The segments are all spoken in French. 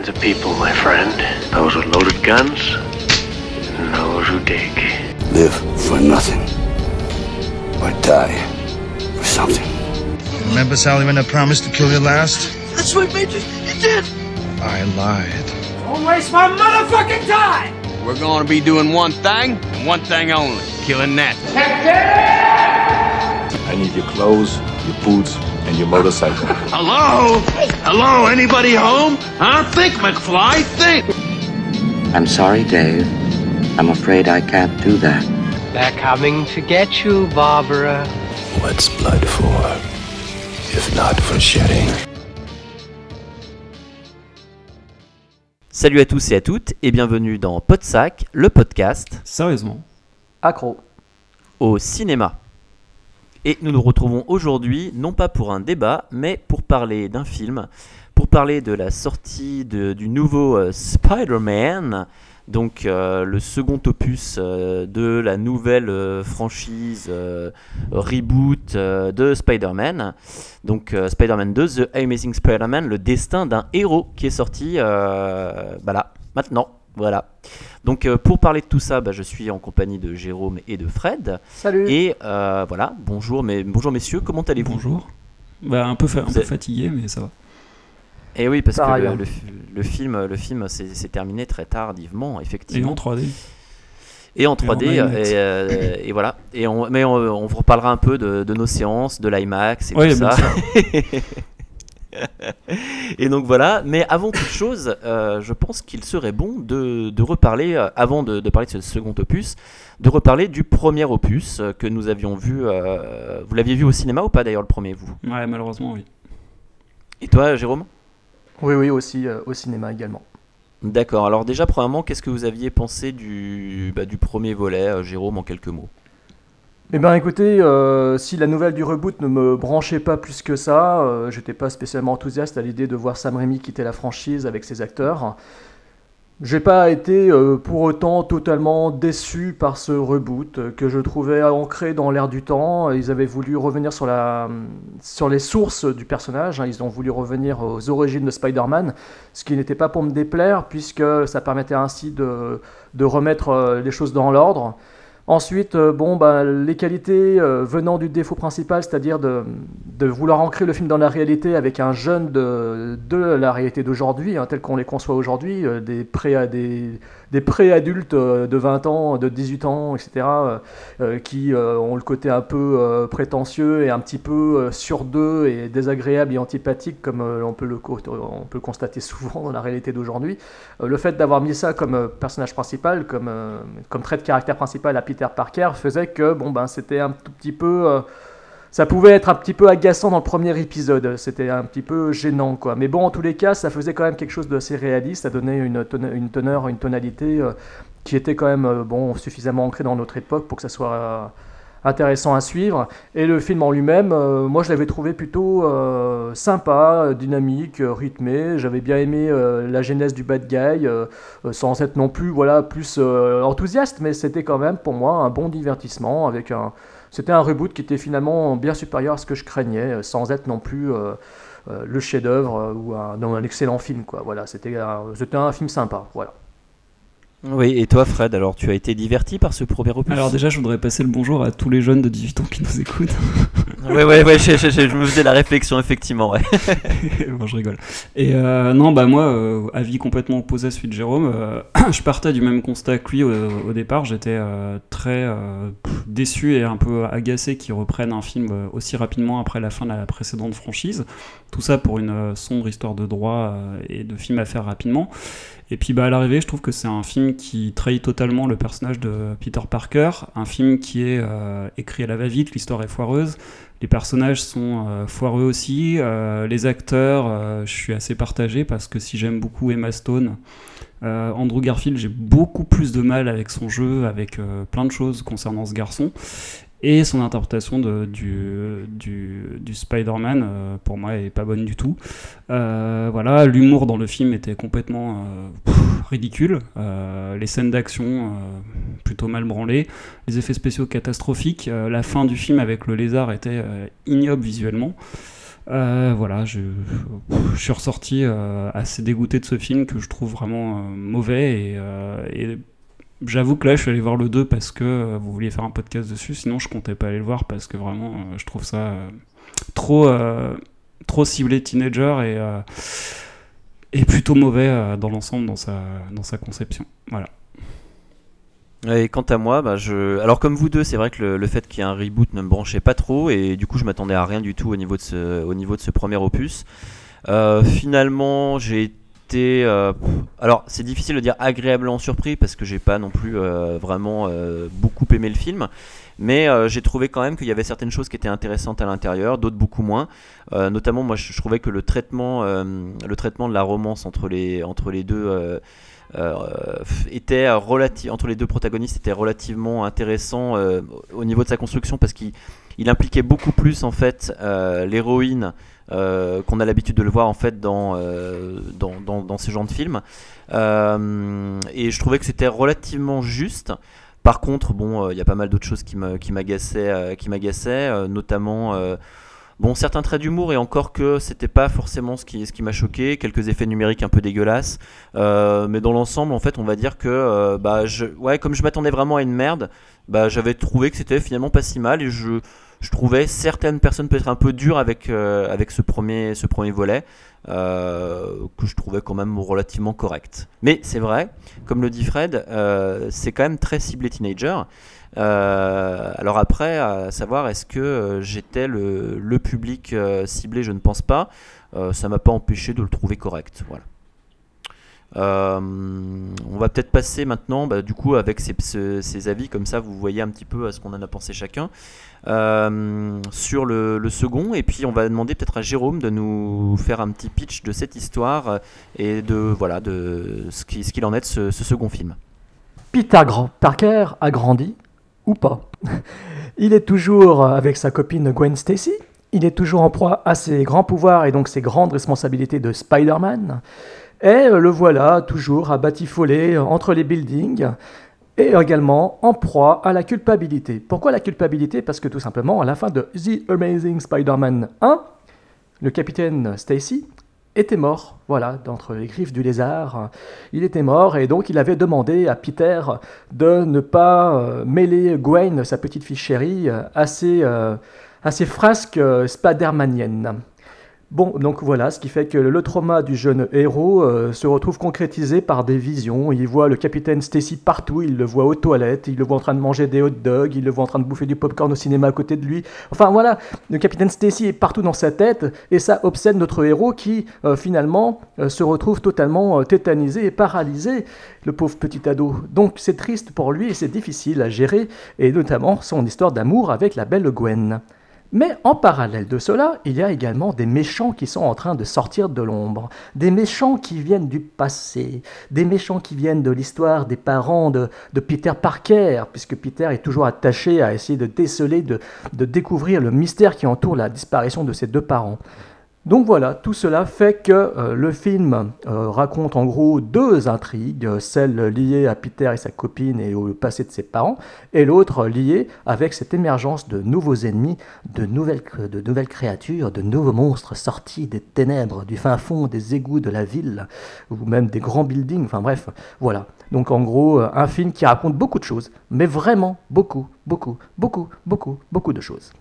kinds of people, my friend. Those with loaded guns, and those who dig. Live for nothing. Or die for something. Remember, Sally, when I promised to kill you last? That's what made you. You did. I lied. Don't waste my motherfucking time! We're gonna be doing one thing, and one thing only killing that. I need your clothes, your boots, and your motorcycle. Hello? Hello? Anybody home? Huh? Think, McFly. Think. I'm sorry, Dave. I'm afraid I can't do that. They're coming to get you, Barbara. What's blood for? If not for shedding? Salut à tous et à toutes et bienvenue dans Podsac, le podcast Sérieusement? Accro. au cinéma. Et nous nous retrouvons aujourd'hui non pas pour un débat, mais pour parler d'un film, pour parler de la sortie du nouveau euh, Spider-Man, donc euh, le second opus euh, de la nouvelle franchise reboot de Spider-Man. Donc Spider-Man 2, The Amazing Spider-Man, le destin d'un héros qui est sorti bah là, maintenant. Voilà. Donc euh, pour parler de tout ça, bah, je suis en compagnie de Jérôme et de Fred. Salut. Et euh, voilà, bonjour, mais, bonjour messieurs, comment allez-vous? Bonjour. Bah, un peu, fa- un Vous peu êtes- très mais ça va. Et oui, parce Pareil, que le, le fi- le film, le film s'est terminé très tardivement, Et effectivement. en 3D. Et en 3D, Et en IMAX. et, euh, et voilà. Et on, mais on, on vous reparlera un peu de, de nos séances, de l'IMAX et Ouais, tout bien ça. et donc voilà, mais avant toute chose, euh, je pense qu'il serait bon de, de reparler, euh, avant de, de parler de ce second opus, de reparler du premier opus euh, que nous avions vu. euh, vous l'aviez vu au cinéma ou pas d'ailleurs le premier, vous? Ouais, malheureusement, oui. Et toi, Jérôme? Oui, oui, aussi euh, au cinéma également. D'accord, alors déjà, premièrement, qu'est-ce que vous aviez pensé du, bah, du premier volet, euh, Jérôme, en quelques mots? Eh ben écoutez, euh, si la nouvelle du reboot ne me branchait pas plus que ça, euh, j'étais pas spécialement enthousiaste à l'idée de voir Sam Raimi quitter la franchise avec ses acteurs. J'ai pas été euh, pour autant totalement déçu par ce reboot euh, que je trouvais ancré dans l'air du temps. Ils avaient voulu revenir sur, la, sur les sources du personnage, hein. ils ont voulu revenir aux origines de Spider-Man, ce qui n'était pas pour me déplaire puisque ça permettait ainsi de, de remettre les choses dans l'ordre. Ensuite, euh, bon, bah, les qualités euh, venant du défaut principal, c'est-à-dire de, vouloir ancrer le film dans la réalité avec un jeune de, la réalité d'aujourd'hui, hein, tel qu'on les conçoit aujourd'hui, euh, des pré des, des pré-adultes euh, de 20 ans, de 18 ans, etc., euh, euh, qui ont le côté un peu prétentieux et un petit peu sur deux et désagréable et antipathique, comme on, peut le, on peut le constater souvent dans la réalité d'aujourd'hui. Le fait d'avoir mis ça comme personnage principal, comme, comme trait de caractère principal à Peter Parker, faisait que bon, ben, c'était un tout petit peu. Ça pouvait être un petit peu agaçant dans le premier épisode, c'était un petit peu gênant quoi. Mais bon, en tous les cas, ça faisait quand même quelque chose d'assez réaliste, ça donnait une, une teneur, une tonalité euh, qui était quand même euh, bon, suffisamment ancrée dans notre époque pour que ça soit euh, intéressant à suivre. Et le film en lui-même, moi je l'avais trouvé plutôt sympa, dynamique, rythmé. J'avais bien aimé la genèse du bad guy, sans être non plus voilà plus enthousiaste, mais c'était quand même pour moi un bon divertissement avec un. C'était un reboot qui était finalement bien supérieur à ce que je craignais, euh, sans être non plus euh, euh, le chef-d'œuvre ou un, excellent film quoi. Voilà, c'était un, un film sympa. Voilà. Oui, et toi, Fred, alors tu as été diverti par ce premier opus Alors déjà, je voudrais passer le bonjour à tous les jeunes de 18 ans qui nous écoutent. Ouais, ouais, ouais, je, je- je- je me faisais la réflexion, effectivement, ouais. bon, je rigole. Et euh, non, bah moi, euh, avis complètement opposé à celui de Jérôme, euh, je partais du même constat que lui au, au départ. J'étais euh, très déçu et un peu agacé qu'ils reprennent un film aussi rapidement après la fin de la précédente franchise. Tout ça pour une sombre histoire de droit et de film à faire rapidement. Et puis bah, à l'arrivée, je trouve que c'est un film qui trahit totalement le personnage de Peter Parker, un film qui est euh, écrit à la va-vite, l'histoire est foireuse, les personnages sont euh, foireux aussi, euh, les acteurs, je suis assez partagé parce que si j'aime beaucoup Emma Stone, Andrew Garfield, j'ai beaucoup plus de mal avec son jeu, avec plein de choses concernant ce garçon. Et son interprétation de, du, du, Spider-Man, euh, pour moi, est pas bonne du tout. Euh, voilà, l'humour dans le film était complètement euh, ridicule. Les scènes d'action plutôt mal branlées. Les effets spéciaux catastrophiques. La fin du film avec le lézard était ignoble visuellement. Voilà, je, suis ressorti assez dégoûté de ce film que je trouve vraiment mauvais et j'avoue que là je suis allé voir le 2 parce que euh, vous vouliez faire un podcast dessus, sinon je comptais pas aller le voir parce que vraiment euh, je trouve ça euh, trop, trop ciblé teenager et, et plutôt mauvais dans l'ensemble dans sa, dans sa conception. Voilà. Et quant à moi, bah, je... alors comme vous deux, c'est vrai que le, le fait qu'il y ait un reboot ne me branchait pas trop et du coup je m'attendais à rien du tout au niveau de ce, au niveau de ce premier opus. Finalement, j'ai euh, alors c'est difficile de dire agréablement surpris parce que j'ai pas non plus euh, vraiment euh, beaucoup aimé le film, mais j'ai trouvé quand même qu'il y avait certaines choses qui étaient intéressantes à l'intérieur, d'autres beaucoup moins. Notamment, moi, je, trouvais que le traitement, le traitement de la romance entre les, entre les deux. était relati- entre les deux protagonistes était relativement intéressant au niveau de sa construction parce qu'il il impliquait beaucoup plus en fait l'héroïne euh, qu'on a l'habitude de le voir en fait dans, euh, dans, ce genre de films. Euh, et je trouvais que c'était relativement juste. Par contre bon il y a pas mal d'autres choses qui m'agaçaient notamment Bon, certains traits d'humour, et encore que c'était pas forcément ce qui, ce qui m'a choqué, quelques effets numériques un peu dégueulasses, mais dans l'ensemble, en fait, on va dire que, bah, je, ouais, comme je m'attendais vraiment à une merde, bah, j'avais trouvé que c'était finalement pas si mal, et je, je trouvais certaines personnes peut-être un peu dures avec, euh, avec ce premier, ce premier volet, euh, que je trouvais quand même relativement correct. Mais c'est vrai, comme le dit Fred, euh, c'est quand même très ciblé teenager. Alors après, à savoir, est-ce que j'étais le, le public ciblé? Je ne pense pas. Ça m'a pas empêché de le trouver correct. Voilà. On va peut-être passer maintenant, bah, du coup, avec ces, ce- ces avis, comme ça vous voyez un petit peu à ce qu'on en a pensé chacun, euh, sur le, le second, et puis on va demander peut-être à Jérôme de nous faire un petit pitch de cette histoire euh, et de voilà de ce qui- ce qu'il en est de ce, ce second film. Peter Parker a grandi, ou pas. Il est toujours avec sa copine Gwen Stacy. Il est toujours en proie à ses grands pouvoirs et donc ses grandes responsabilités de Spider-Man. Et euh, le voilà toujours à batifoler entre les buildings et également en proie à la culpabilité. Pourquoi la culpabilité? Parce que tout simplement, à la fin de The Amazing Spider-Man 1, le capitaine Stacy était mort, voilà, d'entre les griffes du lézard. Il était mort et donc il avait demandé à Peter de ne pas euh, mêler Gwen, sa petite fille chérie, euh, à ses, euh, à ses frasques spidermaniennes. Bon, donc voilà, ce qui fait que le trauma du jeune héros euh, se retrouve concrétisé par des visions. Il voit le capitaine Stacy partout, il le voit aux toilettes, il le voit en train de manger des hot dogs, il le voit en train de bouffer du popcorn au cinéma à côté de lui. Enfin voilà, le capitaine Stacy est partout dans sa tête et ça obsède notre héros qui euh, finalement euh, se retrouve totalement tétanisé et paralysé, le pauvre petit ado. Donc c'est triste pour lui et c'est difficile à gérer, et notamment son histoire d'amour avec la belle Gwen. Mais en parallèle de cela, il y a également des méchants qui sont en train de sortir de l'ombre, des méchants qui viennent du passé, des méchants qui viennent de l'histoire des parents de, Peter Parker, puisque Peter est toujours attaché à essayer de déceler, de découvrir le mystère qui entoure la disparition de ses deux parents. Donc voilà, tout cela fait que euh, le film euh, raconte en gros deux intrigues, celle liée à Peter et sa copine et au passé de ses parents, et l'autre liée avec cette émergence de nouveaux ennemis, de nouvelles, de nouvelles créatures, de nouveaux monstres sortis des ténèbres, du fin fond des égouts de la ville, ou même des grands buildings, enfin bref, voilà. Donc en gros, euh, un film qui raconte beaucoup de choses, mais vraiment beaucoup, beaucoup, beaucoup, beaucoup, beaucoup de choses.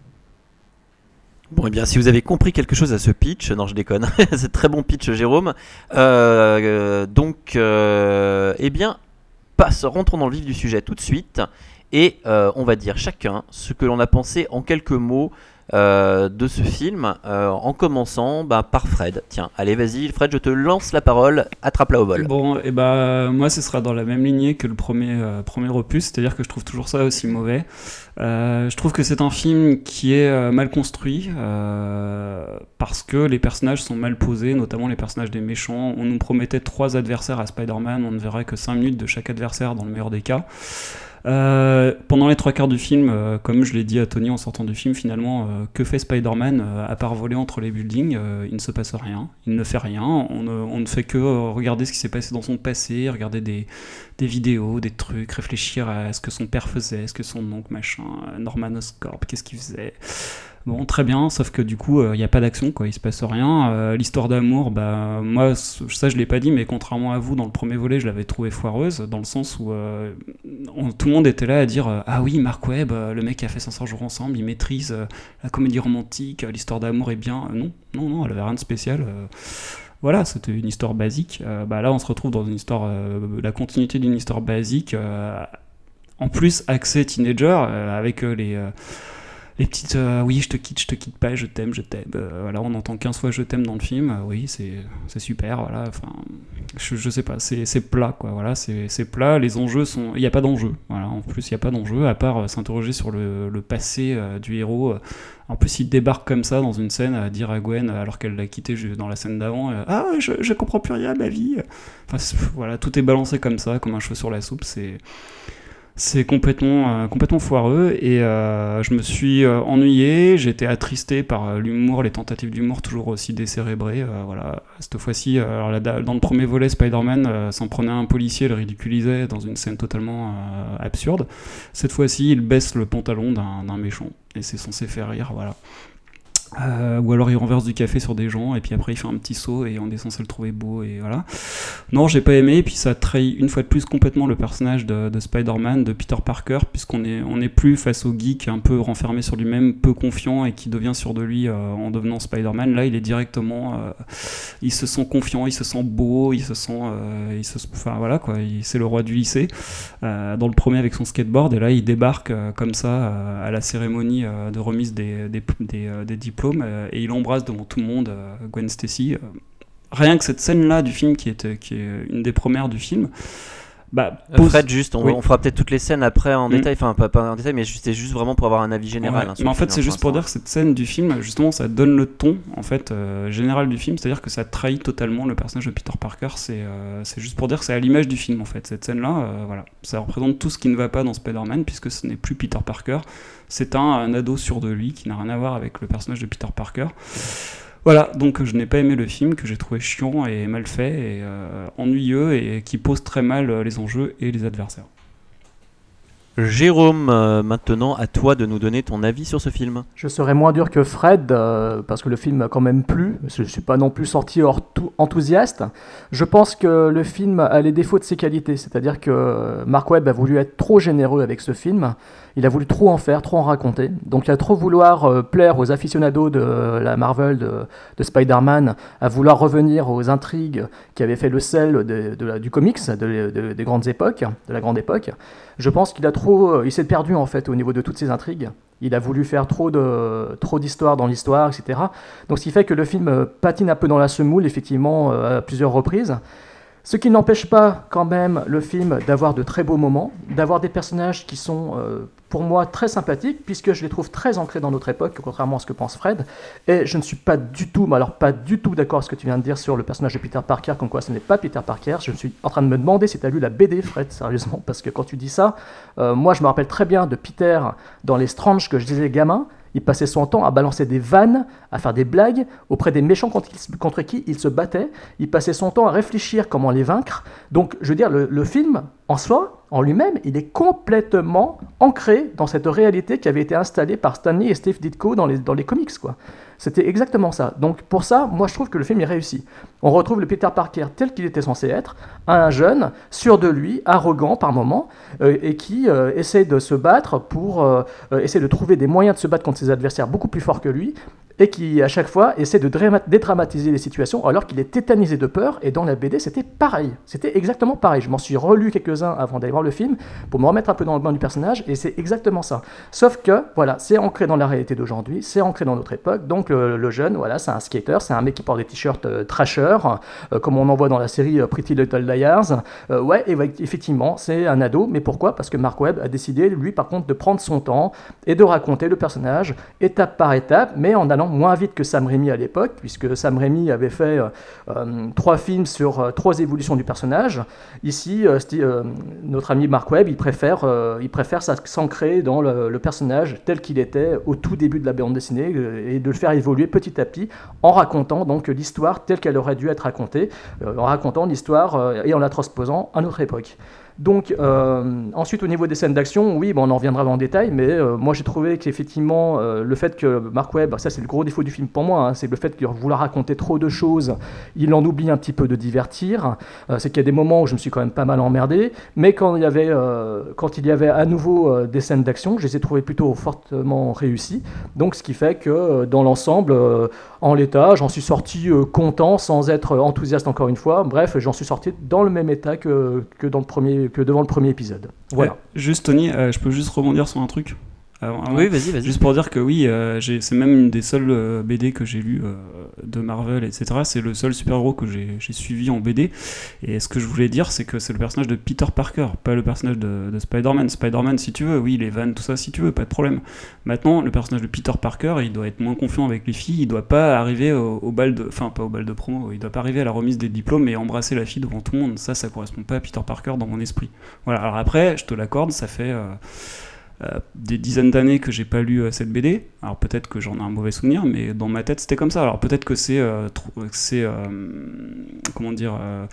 Bon, et bien, si vous avez compris quelque chose à ce pitch, non, je déconne, c'est très bon pitch, Jérôme. Euh, donc, euh, eh bien, passe, rentrons dans le vif du sujet tout de suite, et euh, on va dire chacun ce que l'on a pensé en quelques mots euh, de ce film, euh, en commençant bah, par Fred. Tiens, allez, vas-y, Fred, je te lance la parole, attrape-la au vol. Bon, et bah moi ce sera dans la même lignée que le premier, euh, premier opus, c'est-à-dire que je trouve toujours ça aussi mauvais. Je trouve que c'est un film qui est mal construit parce que les personnages sont mal posés, notamment les personnages des méchants. On nous promettait trois adversaires à Spider-Man, on ne verrait que 5 minutes de chaque adversaire dans le meilleur des cas. Euh, pendant les trois quarts du film, euh, comme je l'ai dit à Tony en sortant du film, finalement, euh, que fait Spider-Man à part voler entre les buildings Il ne se passe rien, il ne fait rien, on ne, fait que regarder ce qui s'est passé dans son passé, regarder des des vidéos, des trucs, réfléchir à ce que son père faisait, ce que son oncle, machin, Norman Oscorp, qu'est-ce qu'il faisait. Bon, très bien, sauf que du coup, il n'y a pas d'action, quoi, il se passe rien. Euh, L'histoire d'amour, bah, moi, ça je l'ai pas dit, mais contrairement à vous, dans le premier volet, je l'avais trouvé foireuse, dans le sens où euh, tout le monde était là à dire euh, Ah oui, Mark Webb, euh, le mec qui a fait 500 jours ensemble, il maîtrise euh, la comédie romantique, euh, l'histoire d'amour est bien. Euh, non, non, non, elle avait rien de spécial. euh, voilà, c'était une histoire basique. Euh, bah, là, on se retrouve dans une histoire, euh, la continuité d'une histoire basique, euh, en plus axée teenager, euh, avec euh, les, euh, les petites euh, oui, je te quitte, je te quitte pas, je t'aime, je t'aime. Euh, voilà, on entend 15 fois je t'aime dans le film. Euh, oui, c'est super. Voilà, enfin, je, je sais pas, c'est plat, quoi. Voilà, c'est plat. Les enjeux sont. Il n'y a pas d'enjeu. Voilà, en plus, il n'y a pas d'enjeu, à part s'interroger sur le, le passé du héros. En plus, il débarque comme ça dans une scène à dire à Gwen, alors qu'elle l'a quitté dans la scène d'avant Ah, je, je comprends plus rien à ma vie. Enfin, voilà, tout est balancé comme ça, comme un cheveu sur la soupe. C'est c'est complètement, euh, complètement foireux et euh, je me suis euh, ennuyé, été attristé par euh, l'humour, les tentatives d'humour toujours aussi décérébrées. euh, voilà. Cette fois-ci, euh, dans le premier volet, Spider-Man s'en prenait un policier, le ridiculisait dans une scène totalement absurde. Cette fois-ci, il baisse le pantalon d'un méchant et c'est censé faire rire. Voilà. Euh, ou alors il renverse du café sur des gens et puis après il fait un petit saut et on est censé le trouver beau et voilà. Non, j'ai pas aimé et puis ça trahit une fois de plus complètement le personnage de, de Spider-Man, de Peter Parker, puisqu'on est, on est plus face au geek un peu renfermé sur lui-même, peu confiant et qui devient sûr de lui euh, en devenant Spider-Man. Là, il est directement, euh, il se sent confiant, il se sent beau, il se sent, il se, enfin voilà quoi, c'est le roi du lycée. Dans le premier avec son skateboard et là il débarque comme ça à la cérémonie de remise des, des, des diplômes euh, et il embrasse devant tout le monde euh, Gwen Stacy. euh. rien que cette scène là du film qui qui est une des premières du film, bah, Euh, pose- Fred, juste, on, Oui. on fera peut-être toutes les scènes après en Mm. détail, enfin pas, pas en détail, mais juste- c'est juste vraiment pour avoir un avis général. Ouais, hein, mais en fait, film, c'est hein, juste pour l'instant. dire que cette scène du film, justement, ça donne le ton en fait euh, général du film, c'est-à-dire que ça trahit totalement le personnage de Peter Parker. C'est euh, c'est juste pour dire que c'est à l'image du film en fait. Cette scène-là, euh, voilà, ça représente tout ce qui ne va pas dans Spider-Man puisque ce n'est plus Peter Parker, c'est un, un ado sûr de lui qui n'a rien à voir avec le personnage de Peter Parker. Voilà, donc je n'ai pas aimé le film, que j'ai trouvé chiant et mal fait et euh, ennuyeux et qui pose très mal euh, les enjeux et les adversaires. Jérôme, euh, maintenant à toi de nous donner ton avis sur ce film. Je serais moins dur que Fred, euh, parce que le film m'a quand même plu. Je ne suis pas non plus sorti hors tout enthousiaste. Je pense que le film a les défauts de ses qualités. C'est-à-dire que Mark Webb a voulu être trop généreux avec ce film. Il a voulu trop en faire, trop en raconter. Donc il a trop vouloir euh, plaire aux aficionados de la Marvel, de, de Spider-Man, à vouloir revenir aux intrigues qui avaient fait le sel du comics, de- de- des grandes époques, de la grande époque. Je pense qu'il a trop, euh, il s'est perdu en fait au niveau de toutes ces intrigues. Il a voulu faire trop de trop d'histoires dans l'histoire, etc. Donc ce qui fait que le film euh, patine un peu dans la semoule, effectivement, euh, à plusieurs reprises. Ce qui n'empêche pas quand même le film d'avoir de très beaux moments, d'avoir des personnages qui sont euh, pour moi très sympathiques, puisque je les trouve très ancrés dans notre époque, contrairement à ce que pense Fred. Et je ne suis pas du tout, mais alors pas du tout d'accord avec ce que tu viens de dire sur le personnage de Peter Parker, comme quoi ce n'est pas Peter Parker. Je suis en train de me demander si tu as lu la BD, Fred, sérieusement, parce que quand tu dis ça, euh, moi je me rappelle très bien de Peter dans les Strange que je disais gamin. Il passait son temps à balancer des vannes, à faire des blagues auprès des méchants contre, qui- il se battait. Il passait son temps à réfléchir comment les vaincre. Donc, je veux dire, le, le film, en soi, en lui-même, il est complètement ancré dans cette réalité qui avait été installée par Stanley et Steve Ditko dans les, dans les comics, quoi. C'était exactement ça. Donc, pour ça, moi, je trouve que le film est réussi. On retrouve le Peter Parker tel qu'il était censé être, un jeune, sûr de lui, arrogant par moments, euh, et qui euh, essaie de se battre pour euh, essaie de trouver des moyens de se battre contre ses adversaires beaucoup plus forts que lui, et qui à chaque fois essaie de drama- dédramatiser les situations alors qu'il est tétanisé de peur. Et dans la BD, c'était pareil. C'était exactement pareil. Je m'en suis relu quelques-uns avant d'aller voir le film pour me remettre un peu dans le bain du personnage, et c'est exactement ça. Sauf que, voilà, c'est ancré dans la réalité d'aujourd'hui, c'est ancré dans notre époque. Donc le, jeune, voilà, c'est un skater, c'est un mec qui porte des t-shirts euh, trasher, euh, comme on en voit dans la série euh, Pretty Little Liars. Euh, ouais, effectivement, c'est un ado, mais pourquoi? Parce que Mark Webb a décidé, lui, par contre, de prendre son temps et de raconter le personnage étape par étape, mais en allant moins vite que Sam Raimi à l'époque, puisque Sam Raimi avait fait trois films sur trois évolutions du personnage. Ici, notre ami Mark Webb, il préfère, il préfère s'ancrer dans le, le personnage tel qu'il était au tout début de la bande dessinée et de le faire évoluer petit à petit en racontant donc l'histoire telle qu'elle aurait dû être racontée, euh, en racontant l'histoire euh, et en la transposant à notre époque. Donc, euh, ensuite, au niveau des scènes d'action, oui, bon, on en reviendra le détail, mais euh, moi j'ai trouvé qu'effectivement, euh, le fait que Mark Webb, ça c'est le gros défaut du film pour moi, hein, c'est le fait de vouloir raconter trop de choses, il en oublie un petit peu de divertir. C'est qu'il y a des moments où je me suis quand même pas mal emmerdé, mais quand il y avait, quand il y avait à nouveau des scènes d'action, je les ai trouvées plutôt fortement réussies. Donc, ce qui fait que dans l'ensemble, en l'état, j'en suis sorti content sans être enthousiaste encore une fois. Bref, j'en suis sorti dans le même état que, que, dans le premier, que devant le premier épisode. Voilà. Ouais, juste Tony, euh, je peux juste rebondir sur un truc avant- Oui, vas-y, vas-y. Juste pour dire que oui, euh, c'est même une des seules euh, BD que j'ai lues euh, de Marvel, etc. C'est le seul super-héros que j'ai j'ai suivi en BD. Et ce que je voulais dire, c'est que c'est le personnage de Peter Parker, pas le personnage de, de Spider-Man. Spider-Man, si tu veux, oui, les vannes, tout ça, si tu veux, pas de problème. Maintenant, le personnage de Peter Parker, il doit être moins confiant avec les filles, il doit pas arriver au, au bal de. Enfin, pas au bal de promo, il doit pas arriver à la remise des diplômes et embrasser la fille devant tout le monde. Ça, ça correspond pas à Peter Parker dans mon esprit. Voilà, alors après, je te l'accorde, ça fait. Euh, des dizaines d'années que j'ai pas lu euh, cette BD. Alors peut-être que j'en ai un mauvais souvenir, mais dans ma tête c'était comme ça. Alors peut-être que c'est euh, c'est euh, comment dire euh,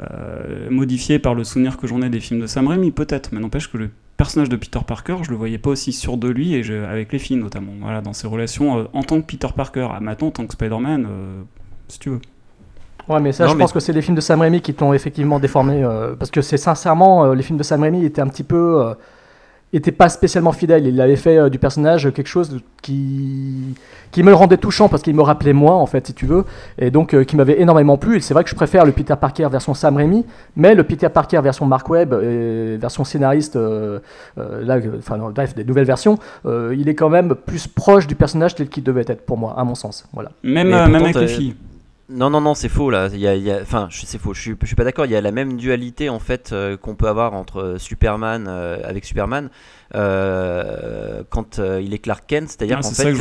euh, modifié par le souvenir que j'en ai des films de Sam Raimi, peut-être. Mais n'empêche que le personnage de Peter Parker, je le voyais pas aussi sûr de lui et je- avec les filles notamment. Voilà, dans ses relations euh, en tant que Peter Parker. Ah, maintenant en tant que Spider-Man, euh, si tu veux. Ouais, mais ça, Non, je mais- pense que c'est les films de Sam Raimi qui t'ont effectivement déformé. euh, parce que c'est sincèrement, euh, les films de Sam Raimi étaient un petit peu. Étaient pas spécialement fidèles. Il avait fait euh, du personnage quelque chose qui, qui me le rendait touchant parce qu'il me rappelait moi, en fait, si tu veux. Et donc, euh, qui m'avait énormément plu. Et c'est vrai que je préfère le Peter Parker version Sam Raimi, mais le Peter Parker version Mark Webb, et version scénariste, euh, euh, là, enfin, bref, des nouvelles versions, euh, il est quand même plus proche du personnage tel qu'il devait être pour moi, à mon sens. Voilà. Même, euh, même avec les filles. Non, non, non, c'est faux là. Il y a, il y a- enfin, c'est faux. Je suis, je suis pas d'accord. Il y a la même dualité en fait euh, qu'on peut avoir entre euh, Superman euh, avec Superman euh, quand il est Clark Kent, c'est-à-dire Ah, qu'en fait,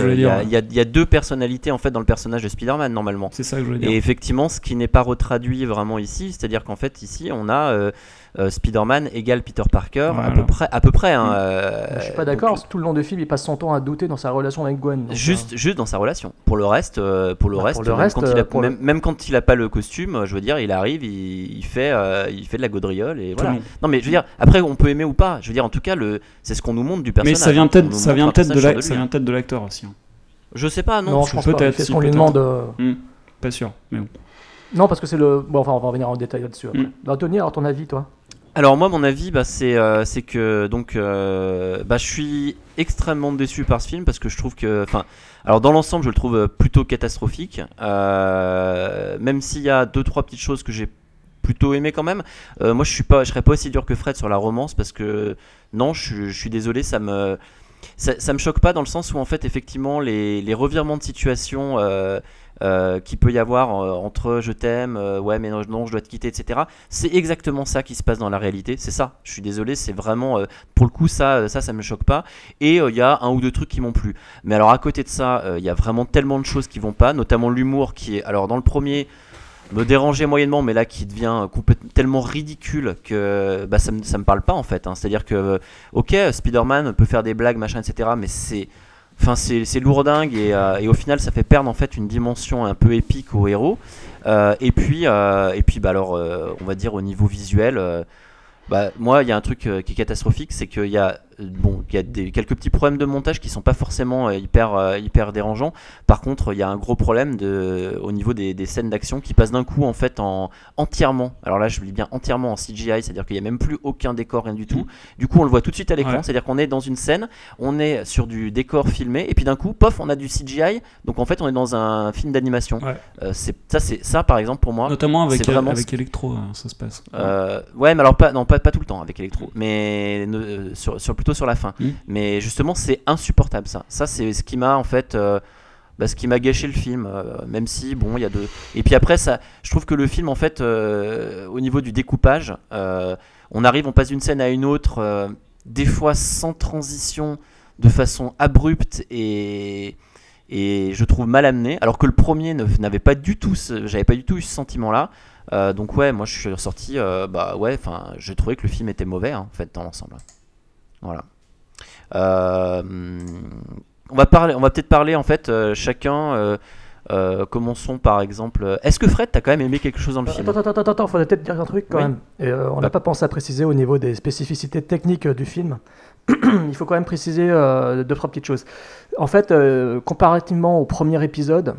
y, a- il y a deux personnalités en fait dans le personnage de Spider-Man normalement. C'est ça que je voulais dire. Et effectivement, ce qui n'est pas retraduit vraiment ici, c'est-à-dire qu'en fait ici, on a euh, euh, Spider-Man égale Peter Parker à peu près, à peu près. hein, euh, je suis pas donc, d'accord, tout le long du film, il passe son temps à douter dans sa relation avec Gwen. donc, Juste, juste dans sa relation. Pour le reste, euh, pour le Bah, reste, pour le même, reste, quand il a, euh, pour le- même, même quand il a pas le costume, euh, je veux dire, il arrive, il, il fait, euh, il fait de la gaudriole et voilà. Non mais je veux dire, après on peut aimer ou pas. Je veux dire, en tout cas, le, c'est ce qu'on nous montre du personnage. Mais ça vient peut-être ça vient peut-être de la- ça vient peut-être de l'acteur aussi. hein. Je sais pas, non. Non, je- je pense peut-être, si, qu'on lui demande. euh, Pas sûr, mais bon. Non, parce que c'est le. Bon, enfin, on va revenir en détail là-dessus. Mm. Bah, Tony, alors ton avis, toi? Alors moi, mon avis, bah, c'est, euh, c'est que donc, euh, bah, je suis extrêmement déçu par ce film parce que je trouve que, enfin, alors dans l'ensemble, je le trouve euh, plutôt catastrophique. Même s'il y a deux trois petites choses que j'ai plutôt aimé quand même. Moi, je suis pas, serais pas aussi dur que Fred sur la romance parce que non, je, suis- désolé, ça me ça, me choque pas dans le sens où en fait effectivement les revirements de situation euh, qu'il peut y avoir euh, entre je t'aime, euh, ouais mais non, je dois te quitter, etc. C'est exactement ça qui se passe dans la réalité. C'est ça. Je suis désolé, c'est vraiment euh, pour le coup ça, ça, ça me choque pas. Et il y a un ou deux trucs qui m'ont plu. Mais alors à côté de ça, il y a vraiment tellement de choses qui vont pas, notamment l'humour qui est alors dans le premier me dérangeait moyennement, mais là qui devient tellement ridicule que bah, ça, me, me parle pas en fait. hein. C'est-à-dire que, ok, Spider-Man peut faire des blagues, machin, etc., mais c'est. Enfin, c'est lourdingue et, euh, et au final, ça fait perdre en fait une dimension un peu épique au héros. Euh, et puis, euh, et puis, bah alors, euh, on va dire au niveau visuel, euh, bah moi, il y a un truc euh, qui est catastrophique, c'est qu'il y a bon, il y a des, quelques petits problèmes de montage qui sont pas forcément euh, hyper euh, hyper dérangeants. Par contre, il y a un gros problème de au niveau des, des scènes d'action qui passent d'un coup en fait en entièrement. Alors là, je dis bien entièrement en CGI, c'est-à-dire qu'il y a même plus aucun décor, rien du tout. Du coup, on le voit tout de suite à l'écran, Ouais. c'est-à-dire qu'on est dans une scène, on est sur du décor filmé, et puis d'un coup, pof, on a du CGI. Donc en fait, on est dans un film d'animation. Ouais. Euh, c'est ça, c'est ça par exemple pour moi. Notamment avec, vraiment avec Electro, hein, ça se passe. euh, ouais, mais alors pas, non, pas, pas tout le temps avec Electro, mais euh, sur, sur- plutôt sur la fin. Mm. Mais justement, c'est insupportable ça. Ça, c'est ce qui m'a en fait, euh, bah, ce qui m'a gâché le film. euh, même si bon, il y a deux. Et puis après, ça, je trouve que le film en fait, euh, au niveau du découpage, on arrive, on passe d'une scène à une autre, des fois sans transition, de façon abrupte et et je trouve mal amené alors que le premier n'avait pas du tout j'avais pas du tout eu ce sentiment là donc ouais moi je suis ressorti euh, bah ouais enfin j'ai trouvé que le film était mauvais hein, en fait dans l'ensemble voilà Euh, on va parler on va peut-être parler en fait euh, chacun euh, commençons par exemple. Est-ce que Fred, t'as quand même aimé quelque chose dans le film? Attends, attends, attends, attends, faudrait peut-être dire un truc quand Oui. même. Et, euh, on n'a pas pensé à préciser au niveau des spécificités techniques euh, du film. Il faut quand même préciser deux, trois petites choses. En fait, comparativement au premier épisode,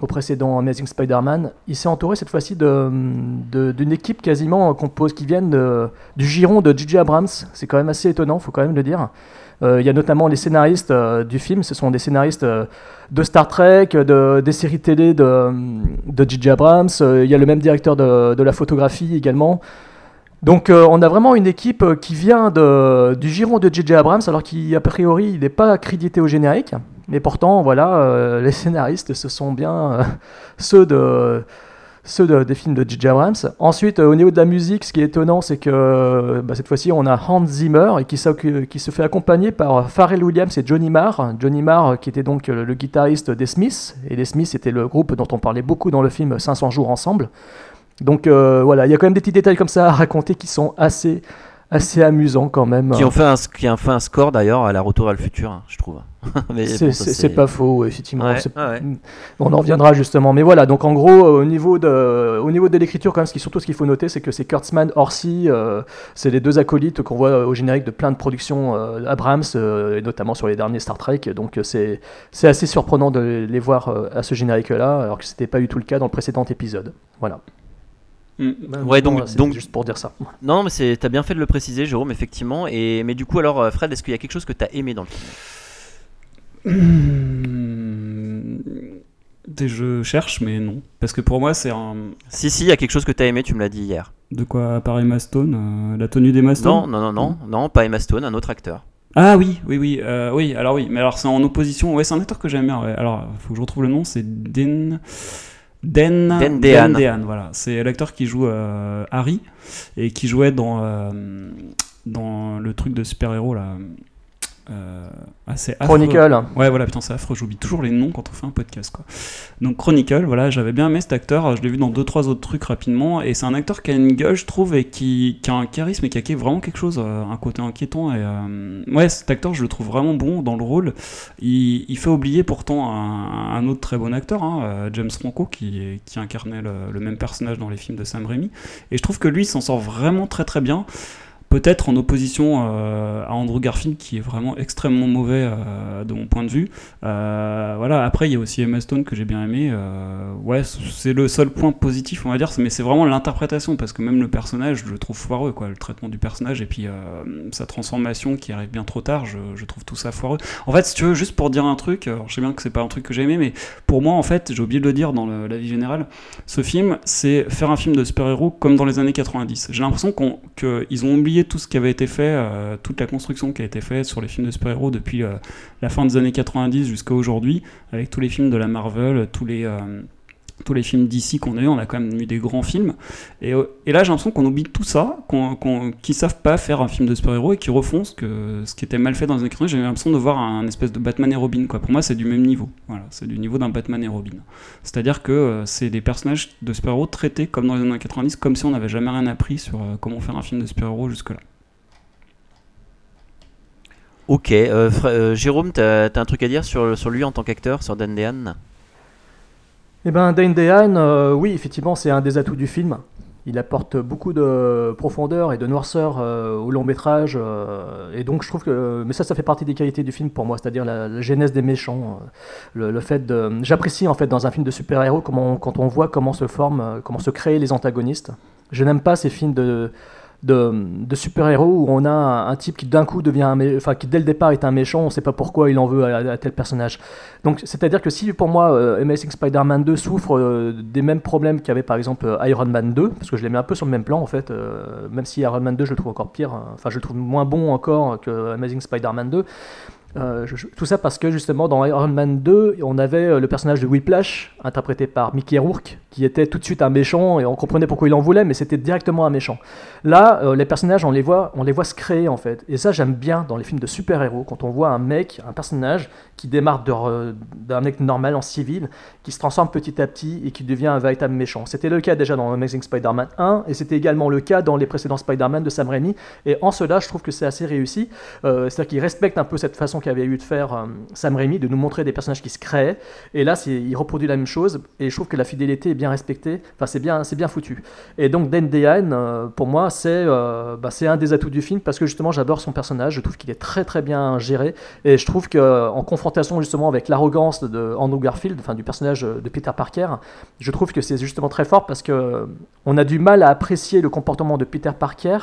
au précédent Amazing Spider-Man, il s'est entouré cette fois-ci d'une équipe quasiment compose qui viennent du giron de J.J. Abrams. C'est quand même assez étonnant, faut quand même le dire. Euh, Il y a notamment les scénaristes euh, du film, ce sont des scénaristes euh, de Star Trek, de, des séries télé de, de J.J. Abrams. Il y a le même directeur de, de la photographie également. Donc on a vraiment une équipe qui vient du giron de J.J. Abrams, alors qu'a priori il n'est pas accrédité au générique. Mais pourtant, voilà, euh, les scénaristes, ce sont bien euh, ceux de ceux de- des films de J.J. Abrams. Ensuite, euh, au niveau de la musique, ce qui est étonnant, c'est que bah, cette fois-ci, on a Hans Zimmer et qui, se fait accompagner par Pharrell Williams et Johnny Marr. Johnny Marr, qui était donc le guitariste des Smiths, et les Smiths était le groupe dont on parlait beaucoup dans le film 500 jours ensemble. Donc voilà, il y a quand même des petits détails comme ça à raconter qui sont assez, assez amusants quand même. Qui ont fait un, qui ont fait un score d'ailleurs à la Retour à le futur, hein, je trouve. C'est pas faux, effectivement. Ouais, ouais. On en reviendra justement. Mais voilà, donc en gros, euh, au niveau de, au niveau de l'écriture, quand même, ce qui, surtout ce qu'il faut noter, c'est que c'est Kurtzman, Orsi, euh, c'est les deux acolytes qu'on voit au générique de plein de productions euh, Abrams, euh, et notamment sur les derniers Star Trek. Donc euh, c'est c'est assez surprenant de les voir euh, à ce générique-là, alors que c'était pas du tout le cas dans le précédent épisode. Voilà. Mm. Ben, Ouais, bon, donc- donc- juste pour dire ça. Non, mais c'est, t'as bien fait de le préciser, Jérôme, effectivement. Et mais du coup, alors, euh, Fred, est-ce qu'il y a quelque chose que t'as aimé dans le film? Hmm, Je cherche, mais non. Parce que pour moi, c'est un. Si, si, il y a quelque chose que t'as aimé, tu me l'as dit hier. De quoi par Emma Stone euh, La tenue d'Emma Stone? Non, non, non, non, non, pas Emma Stone, un autre acteur. Ah oui, oui, oui, euh, oui. Alors oui, mais alors c'est en opposition. Ouais, c'est un acteur que j'aime bien. ouais. Alors, faut que je retrouve le nom. C'est Den. Den, Den Dehan. voilà. C'est l'acteur qui joue euh, Harry et qui jouait dans euh, dans le truc de super-héros là. Euh, assez affreux. Chronicle. Ouais, voilà, putain, c'est affreux. J'oublie toujours les noms quand on fait un podcast, quoi. Donc Chronicle, voilà, j'avais bien aimé cet acteur. Je l'ai vu dans deux trois autres trucs rapidement, et c'est un acteur qui a une gueule, je trouve, et qui, qui a un charisme et qui a vraiment quelque chose, euh, un côté inquiétant. Et euh, ouais, cet acteur, je le trouve vraiment bon dans le rôle. Il, il fait oublier pourtant un, un autre très bon acteur, hein, euh, James Franco, qui, qui incarnait le, le même personnage dans les films de Sam Raimi. Et je trouve que lui il s'en sort vraiment très très bien. Peut-être en opposition euh, à Andrew Garfield qui est vraiment extrêmement mauvais euh, de mon point de vue. Euh, voilà. Après, il y a aussi Emma Stone que j'ai bien aimé. Ouais, c'est le seul point positif, on va dire, mais c'est vraiment l'interprétation parce que même le personnage, je le trouve foireux, quoi, le traitement du personnage et puis sa transformation qui arrive bien trop tard, je, trouve tout ça foireux. En fait, si tu veux, juste pour dire un truc, je sais bien que c'est pas un truc que j'ai aimé, mais pour moi, en fait, j'ai oublié de le dire dans la vie générale, ce film, c'est faire un film de super-héros comme dans les années 90. J'ai l'impression qu'ils ont oublié tout ce qui avait été fait, euh, toute la construction qui a été faite sur les films de super-héros depuis euh, la fin des années 90 jusqu'à aujourd'hui, avec tous les films de la Marvel, tous les. Tous les films d'ici qu'on a eu, on a quand même eu des grands films. Et, euh, et là, j'ai l'impression qu'on oublie tout ça, qu'on, qu'on- qu'ils savent pas faire un film de super-héros et qu'ils refont ce, que, ce qui était mal fait dans les années 90. J'ai l'impression de voir un espèce de Batman et Robin. Pour moi, c'est du même niveau. Voilà, c'est du niveau d'un Batman et Robin. C'est-à-dire que euh, c'est des personnages de super-héros traités comme dans les années 90, comme si on n'avait jamais rien appris sur euh, comment faire un film de super-héros jusque-là. Ok, Jérôme, t'as, t'as un truc à dire sur, sur lui en tant qu'acteur, sur Dan Dehan? Eh ben, Dane DeHaan, euh, oui, effectivement, c'est un des atouts du film. Il apporte beaucoup de profondeur et de noirceur euh, au long métrage, euh, et donc je trouve que, mais ça, ça fait partie des qualités du film pour moi, c'est-à-dire la, la genèse des méchants, le, fait de, j'apprécie en fait dans un film de super-héros quand on voit comment se forment, comment se créent les antagonistes. Je n'aime pas ces films de de, super-héros où on a un, type qui d'un coup devient un enfin qui dès le départ est un méchant, on ne sait pas pourquoi il en veut à, tel personnage. Donc c'est-à-dire que si pour moi euh, Amazing Spider-Man 2 souffre euh, des mêmes problèmes qu'avait par exemple euh, Iron Man 2, parce que je les mets un peu sur le même plan en fait, même si Iron Man 2 je le trouve encore pire, hein, enfin je le trouve moins bon encore que Amazing Spider-Man 2. Euh, tout ça parce que justement dans Iron Man 2, on avait euh, le personnage de Whiplash, interprété par Mickey Rourke, qui était tout de suite un méchant et on comprenait pourquoi il en voulait, mais c'était directement un méchant. Là, euh, les personnages, on les voit, on les voit se créer en fait. Et ça, j'aime bien dans les films de super-héros, quand on voit un mec, un personnage qui démarre d'un mec normal en civil, qui se transforme petit à petit et qui devient un véritable méchant. C'était le cas déjà dans Amazing Spider-Man 1 et c'était également le cas dans les précédents Spider-Man de Sam Raimi. Et en cela, je trouve que c'est assez réussi. C'est-à-dire qu'il respecte un peu cette façon qu'avait eu de faire euh, Sam Raimi, de nous montrer des personnages qui se créaient. Et là, il reproduit la même chose. Et je trouve que la fidélité est bien respectée. Enfin, c'est bien, c'est bien foutu. Et donc, Dan Dehan, euh, pour moi, c'est euh, bah, c'est un des atouts du film parce que justement, j'adore son personnage. Je trouve qu'il est très très bien géré. Et je trouve qu'en confrontation justement avec l'arrogance de Andrew Garfield, enfin du personnage de Peter Parker, je trouve que c'est justement très fort parce que on a du mal à apprécier le comportement de Peter Parker.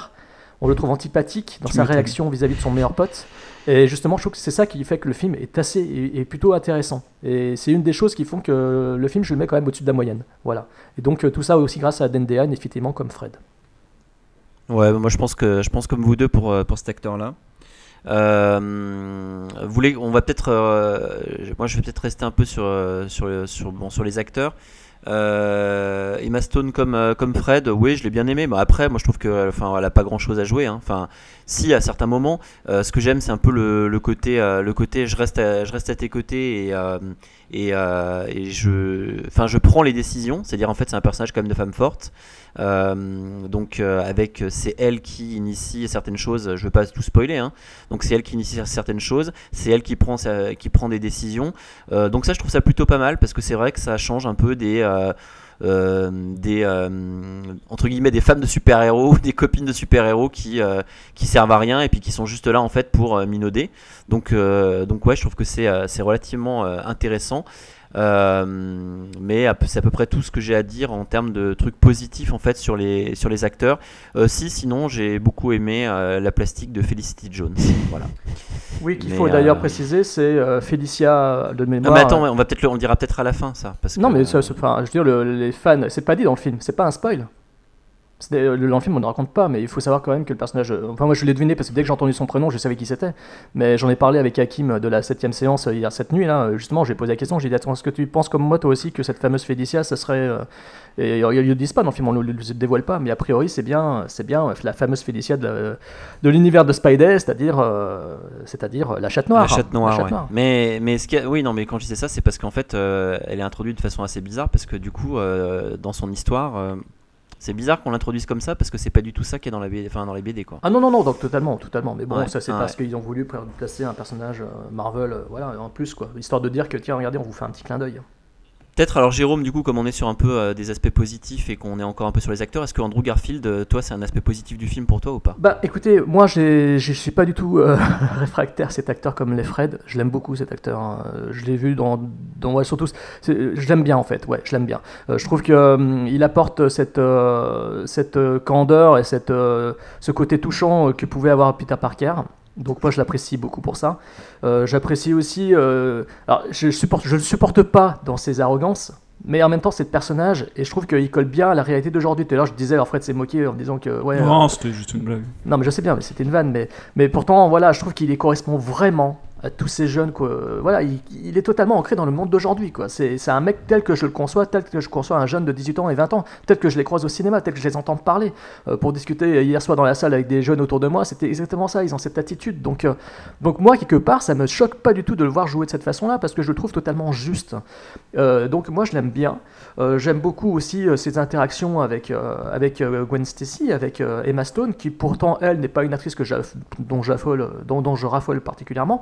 On le trouve antipathique dans Tu sa réaction vis-à-vis de son meilleur pote. Et justement, je trouve que c'est ça qui fait que le film est assez est, plutôt intéressant. Et c'est une des choses qui font que le film, je le mets quand même au-dessus de la moyenne. Voilà. Et donc euh, tout ça aussi grâce à Dan Dehan, effectivement, comme Fred. Ouais, moi je pense que je pense comme vous deux pour, euh, pour cet acteur-là. Euh, voulez, on va peut-être, moi je vais peut-être rester un peu sur sur sur bon sur les acteurs. Emma Stone comme comme Fred, oui, je l'ai bien aimé. Mais après, moi je trouve que, enfin, elle a pas grand-chose à jouer. hein. Enfin, si à certains moments, euh, ce que j'aime, c'est un peu le, côté, euh, le côté, je reste, à, je reste à tes côtés et euh, et, je, enfin, je prends les décisions. C'est-à-dire en fait, c'est un personnage quand même de femme forte. Donc avec c'est elle qui initie certaines choses. Je veux pas tout spoiler. Hein. Donc c'est elle qui initie certaines choses. C'est elle qui prend qui prend des décisions. Donc ça, je trouve ça plutôt pas mal parce que c'est vrai que ça change un peu des des euh, entre guillemets des femmes de super héros, des copines de super héros qui euh, qui servent à rien et puis qui sont juste là en fait pour euh, minauder. Donc euh, donc ouais, je trouve que c'est euh, relativement euh, intéressant. Euh, mais c'est à peu près tout ce que j'ai à dire en termes de trucs positifs en fait sur les sur les acteurs. Euh, si sinon j'ai beaucoup aimé euh, la plastique de Felicity Jones. Voilà. Oui, qu'il faut d'ailleurs préciser, c'est Félicia de Ah, mémoire. mais attends, on va peut-être le, on le dira peut-être à la fin ça. Parce Non, que, mais ça, enfin, je veux dire, le- les fans, c'est pas dit dans le film, c'est pas un spoil. Euh, Dans le film, on ne raconte pas, mais il faut savoir quand même que le personnage. euh, Enfin, moi, je l'ai deviné parce que dès que j'ai entendu son prénom, je savais qui c'était. Mais j'en ai parlé avec Hakim de la 7ème séance euh, hier cette nuit, là. euh, Justement, j'ai posé la question. J'ai dit Attends, est-ce que tu penses comme moi, toi aussi, que cette fameuse Félicia, ça serait. euh, Et ils ne le disent pas dans le film, on ne le, le dévoile pas, mais a priori, c'est bien, c'est bien euh, la fameuse Félicia de, l'univers de Spidey, c'est-à-dire euh, c'est-à-dire la chatte noire. La chatte noire, La chatte ouais. noire. Mais, mais ce qui a- oui, non, mais quand je disais ça, c'est parce qu'en fait, euh, elle est introduite de façon assez bizarre, parce que du coup, euh, dans son histoire, euh, c'est bizarre qu'on l'introduise comme ça, parce que c'est pas du tout ça qui est dans, la BD, enfin, dans les BD, quoi. Ah non, non, non, donc totalement, totalement. Mais bon, Ouais, ça c'est ouais. parce qu'ils ont voulu placer un personnage euh, Marvel, euh, voilà, en plus, quoi. Histoire de dire que, tiens, regardez, on vous fait un petit clin d'œil. Peut-être, alors Jérôme, du coup, comme on est sur un peu euh, des aspects positifs et qu'on est encore un peu sur les acteurs, est-ce que Andrew Garfield, euh, toi, c'est un aspect positif du film pour toi ou pas? Bah écoutez, moi je suis pas du tout euh, réfractaire à cet acteur comme les Fred. Je l'aime beaucoup cet acteur. hein. Je l'ai vu dans, dans ouais, surtout, je l'aime bien en fait. Ouais, je l'aime bien. Euh, je trouve que il apporte cette cette candeur et cette ce côté touchant que pouvait avoir Peter Parker. Donc moi je l'apprécie beaucoup pour ça. Euh, J'apprécie aussi. euh, alors je supporte, je le supporte pas dans ses arrogances. Mais en même temps, c'est le personnage, et je trouve qu'il colle bien à la réalité d'aujourd'hui. Tout à l'heure, je disais, alors Fred s'est moqué en disant que. Ouais, Non, euh, c'était juste une blague. non, mais je sais bien, mais c'était une vanne. Mais, mais pourtant, voilà, je trouve qu'il y correspond vraiment à tous ces jeunes. Quoi. Voilà, il, est totalement ancré dans le monde d'aujourd'hui. C'est un mec tel que je le conçois, tel que je conçois un jeune de 18 ans et 20 ans, tel que je les croise au cinéma, tel que je les entends parler. Euh, pour discuter hier soir dans la salle avec des jeunes autour de moi, c'était exactement ça. Ils ont cette attitude. Donc, euh, donc moi, quelque part, ça me choque pas du tout de le voir jouer de cette façon-là parce que je le trouve totalement juste. Euh, donc moi, je l'aime bien. J'aime beaucoup aussi ses interactions avec, avec Gwen Stacy, avec Emma Stone, qui pourtant, elle, n'est pas une actrice que dont, dont je raffole particulièrement.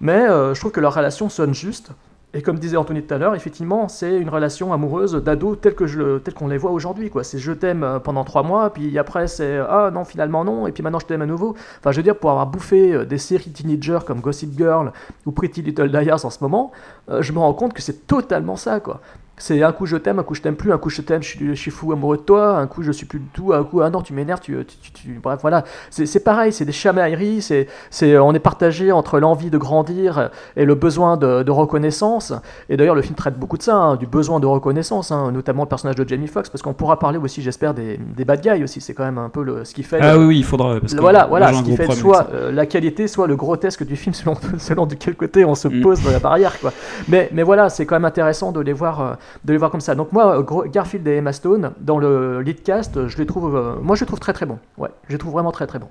Mais euh, je trouve que leur relation sonne juste. Et comme disait Anthony tout à l'heure, effectivement, c'est une relation amoureuse d'ado telle que je le- telle qu'on les voit aujourd'hui. quoi. C'est je t'aime euh, pendant trois mois, puis après c'est ah non finalement non, et puis maintenant je t'aime à nouveau. Enfin, je veux dire, pour avoir bouffé euh, des séries teenagers comme Gossip Girl ou Pretty Little Liars en ce moment, euh, je me rends compte que c'est totalement ça, quoi. C'est un coup je t'aime, un coup je t'aime plus, un coup je t'aime, je suis, je suis fou amoureux de toi, un coup je suis plus du tout, un coup ah non tu m'énerves, tu, tu, tu- tu- bref voilà, c'est pareil, c'est des chamailleries, c'est, c'est, on est partagé entre l'envie de grandir et le besoin de, de reconnaissance. Et d'ailleurs le film traite beaucoup de ça, hein, du besoin de reconnaissance, hein, notamment le personnage de Jamie Foxx, parce qu'on pourra parler aussi, j'espère, des, des bad guys aussi. C'est quand même un peu le, ce qui fait. Ah oui, oui, il faudra. Parce que voilà, voilà, ce qui fait soit euh, la qualité, soit le grotesque du film, selon, selon de quel côté on se Mm. pose dans la barrière, quoi. Mais, mais voilà, c'est quand même intéressant de les voir, euh, de les voir comme ça. Donc moi, euh, Garfield et Emma Stone dans le lead cast, je les trouve, euh, moi je les trouve très très bons. Ouais, je les trouve vraiment très très bons.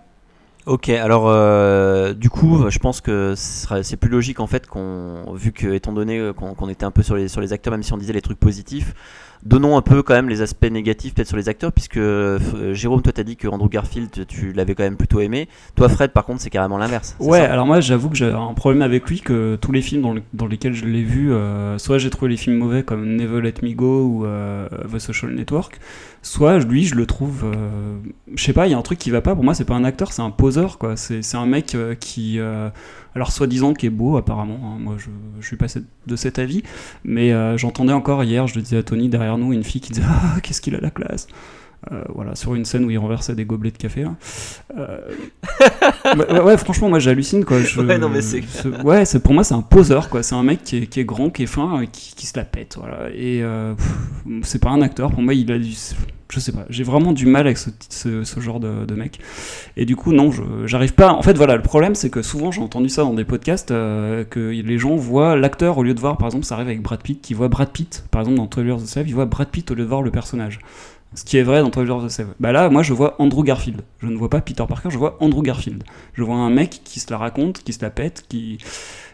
Ok, alors euh, du coup, je pense que c'est plus logique en fait qu'on, vu que étant donné qu'on qu'on était un peu sur les sur les acteurs, même si on disait les trucs positifs, donnons un peu quand même les aspects négatifs peut-être sur les acteurs, puisque euh, Jérôme, toi t'as dit que Andrew Garfield, tu- tu l'avais quand même plutôt aimé. Toi, Fred, par contre, c'est carrément l'inverse. Ouais, alors moi j'avoue que j'ai un problème avec lui que tous les films dans, le- dans lesquels je l'ai vu, euh, soit j'ai trouvé les films mauvais comme Never Let Me Go ou euh, The Social Network, soit lui je le trouve, euh, je sais pas, il y a un truc qui va pas. Pour moi c'est pas un acteur, c'est un poseur quoi. C'est un mec euh, qui, euh, alors soi-disant qui est beau apparemment. hein, moi je, je suis pas de cet avis, mais euh, j'entendais encore hier, je le disais à Tony derrière nous, une fille qui disait ah qu'est-ce qu'il a la classe. Euh, voilà, sur une scène où il renversait des gobelets de café. là. Euh, ouais, ouais, franchement, moi j'hallucine quoi. Je- Ouais, non, mais c'est- ce- ouais, c'est pour moi c'est un poseur quoi. C'est un mec qui est, qui est grand, qui est fin, et qui, qui se la pète. Voilà. Et euh, pff, c'est pas un acteur. Pour moi, il a du, je sais pas. J'ai vraiment du mal avec ce, ce, ce genre de, de mec. Et du coup, non, je- j'arrive pas. En fait, voilà, le problème c'est que souvent j'ai entendu ça dans des podcasts euh, que les gens voient l'acteur au lieu de voir, par exemple, ça arrive avec Brad Pitt, qui voit Brad Pitt, par exemple dans Twelve Years a Slave, il voit Brad Pitt au lieu de voir le personnage. Ce qui est vrai dans Twelve Years a Slave. Bah là, moi, je vois Andrew Garfield. Je ne vois pas Peter Parker, je vois Andrew Garfield. Je vois un mec qui se la raconte, qui se la pète, qui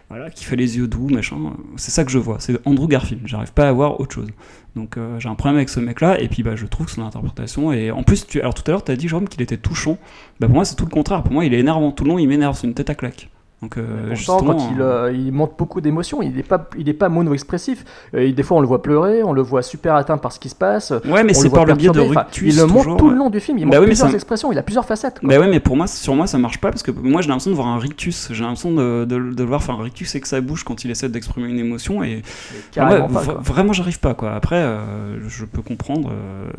voilà, qui fait les yeux doux, machin. C'est ça que je vois. C'est Andrew Garfield. J'arrive pas à voir autre chose. Donc euh, j'ai un problème avec ce mec-là. Et puis bah, je trouve que son interprétation et en plus, tu... alors tout à l'heure, tu as dit Jérôme qu'il était touchant. Bah pour moi, c'est tout le contraire. Pour moi, il est énervant. Tout le long, il m'énerve. C'est une tête à claque. Donc euh, On sent justement, quand il, euh, il montre beaucoup d'émotions, il n'est pas, il est pas mono-expressif. Euh, des fois, on le voit pleurer, on le voit super atteint par ce qui se passe. Ouais, mais on c'est le voit par le biais de rictus, Il le montre toujours, tout le long du film, il Bah montre oui, mais plusieurs ça- expressions, il a plusieurs facettes. quoi. Bah ouais, mais pour moi, sur moi, ça marche pas parce que moi, j'ai l'impression de voir un rictus. J'ai l'impression de, de- de le voir faire un rictus avec sa bouche quand il essaie d'exprimer une émotion et carrément Ouais, pas, vraiment, j'arrive pas quoi. Après, euh, je peux comprendre.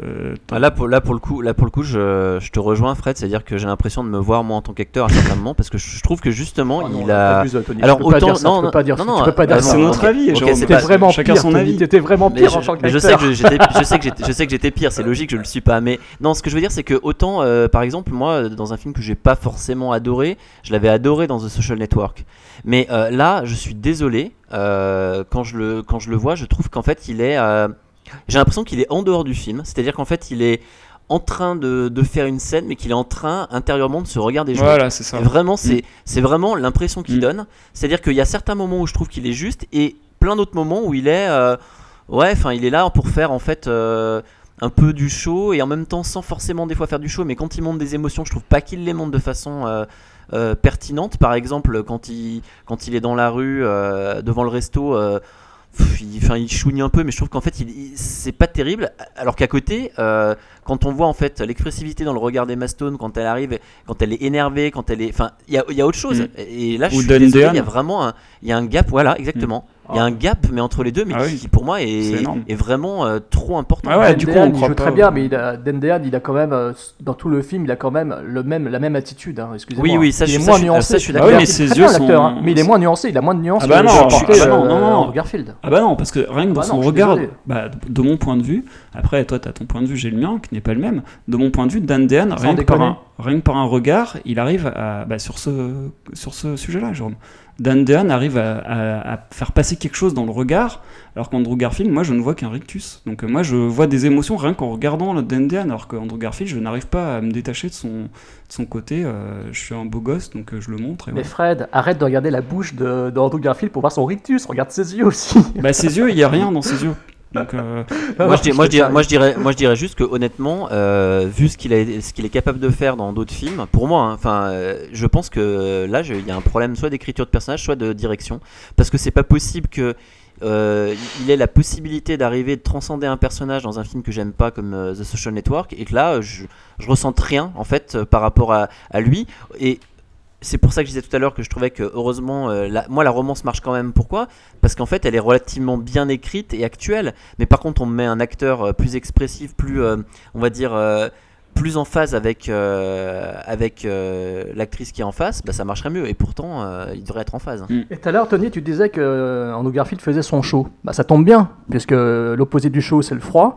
euh, Ah, Là pour, là pour le coup, là pour le coup, je, je te rejoins Fred, c'est-à-dire que j'ai l'impression de me voir moi en tant qu'acteur à certains moments parce que je, trouve que justement Ah non, il a. Tony, Alors autant ça, non tu peux non pas dire non, non, tu peux pas dire bon, C'est notre avis, ok, Jérôme. c'est T'es pas- vraiment chacun pire, son avis. t'étais vraiment pire je, en tant je sais que j'étais, je sais que j'étais, je sais que j'étais pire. C'est logique, je le suis pas. Mais non, ce que je veux dire, c'est que autant, euh, par exemple, moi, dans un film que j'ai pas forcément adoré, je l'avais adoré dans The Social Network. Mais euh, là, je suis désolé. euh, quand je le, quand je le vois, je trouve qu'en fait, il est. euh, j'ai l'impression qu'il est en dehors du film. C'est-à-dire qu'en fait, il est en train de, de faire une scène, mais qu'il est en train intérieurement de se regarder jouer. Voilà, c'est ça. Et Vraiment, c'est Mm. c'est vraiment l'impression qu'il Mm. donne. C'est-à-dire qu'il y a certains moments où je trouve qu'il est juste et plein d'autres moments où il est, euh, ouais, enfin, il est là pour faire en fait euh, un peu du show et en même temps sans forcément des fois faire du show. Mais quand il monte des émotions, je trouve pas qu'il les monte de façon euh, euh, pertinente. Par exemple, quand il quand il est dans la rue euh, devant le resto. euh, pff, il, enfin, il chouigne un peu, mais je trouve qu'en fait, il, il- c'est pas terrible. Alors qu'à côté, euh, quand on voit en fait l'expressivité dans le regard d'Emma Stone quand elle arrive, quand elle est énervée, quand elle est, enfin, il y a, il y a autre chose. Mm. Et là, je suis désolé, il y a vraiment il y a un gap, voilà, exactement. Il y a un gap, mais entre les deux, mais Ah qui, oui. qui, pour moi est, vraiment euh, trop important. Ah ouais, Dan du coup, on il joue pas très bien, mais il a, Dan Dehan, il a quand même, euh, dans tout le film, il a quand même, le même, la même attitude. Hein, excusez-moi. Oui, oui, ça, il je- est ça, moins je- nuancé. ça, je suis il a d'accord. Ah oui, mais très ses bien, yeux l'acteur, sont- hein, mais il est moins nuancé, il a moins de nuances Ah bah que non, que je suis- portait, ah bah non, euh, non, non. Andrew Garfield. Ah bah non, parce que rien que dans Ah bah son non, je suis regard, désolé. bah, de mon point de vue, après toi t'as ton point de vue, j'ai le mien qui n'est pas le même, de mon point de vue, Dan Dehan, rien que, par déconner. un, rien que par un regard, il arrive à, bah, sur ce, sur ce sujet-là, Jérôme. Dan Dehan arrive à, à- à faire passer quelque chose dans le regard, alors qu'Andrew Garfield, moi je ne vois qu'un rictus. Donc euh, moi je vois des émotions rien qu'en regardant le Dan Dehan, alors qu'Andrew Garfield, je n'arrive pas à me détacher de son, de son côté. euh, je suis un beau gosse, donc euh, je le montre. Et Mais. Fred, arrête de regarder la bouche de, de Andrew Garfield pour voir son rictus, regarde ses yeux aussi. Bah ses yeux, il n'y a rien dans ses yeux. Donc, euh, moi, je dirais, moi, je dirais, moi, je dirais, moi, je dirais juste que honnêtement, euh, vu ce qu'il qu'il est capable de faire dans d'autres films, pour moi, hein, enfin, euh, je pense que là, il y a un problème soit d'écriture de personnage, soit de direction, parce que c'est pas possible que il ait la possibilité d'arriver de transcender un personnage dans un film que j'aime pas comme The Social Network, et que là, je, je ressente rien en fait par rapport à, à lui, et c'est pour ça que je disais tout à l'heure que je trouvais que heureusement, euh, moi la romance marche quand même. Pourquoi? Parce qu'en fait, elle est relativement bien écrite et actuelle. Mais par contre, on met un acteur euh, plus expressif, plus, euh, on va dire, plus en phase avec avec l'actrice qui est en face, bah, ça marcherait mieux. Et pourtant, il devrait être en phase. Et tout à l'heure, Tony, tu disais que Andrew Garfield faisait son show. Bah, ça tombe bien, puisque l'opposé du show, c'est le froid.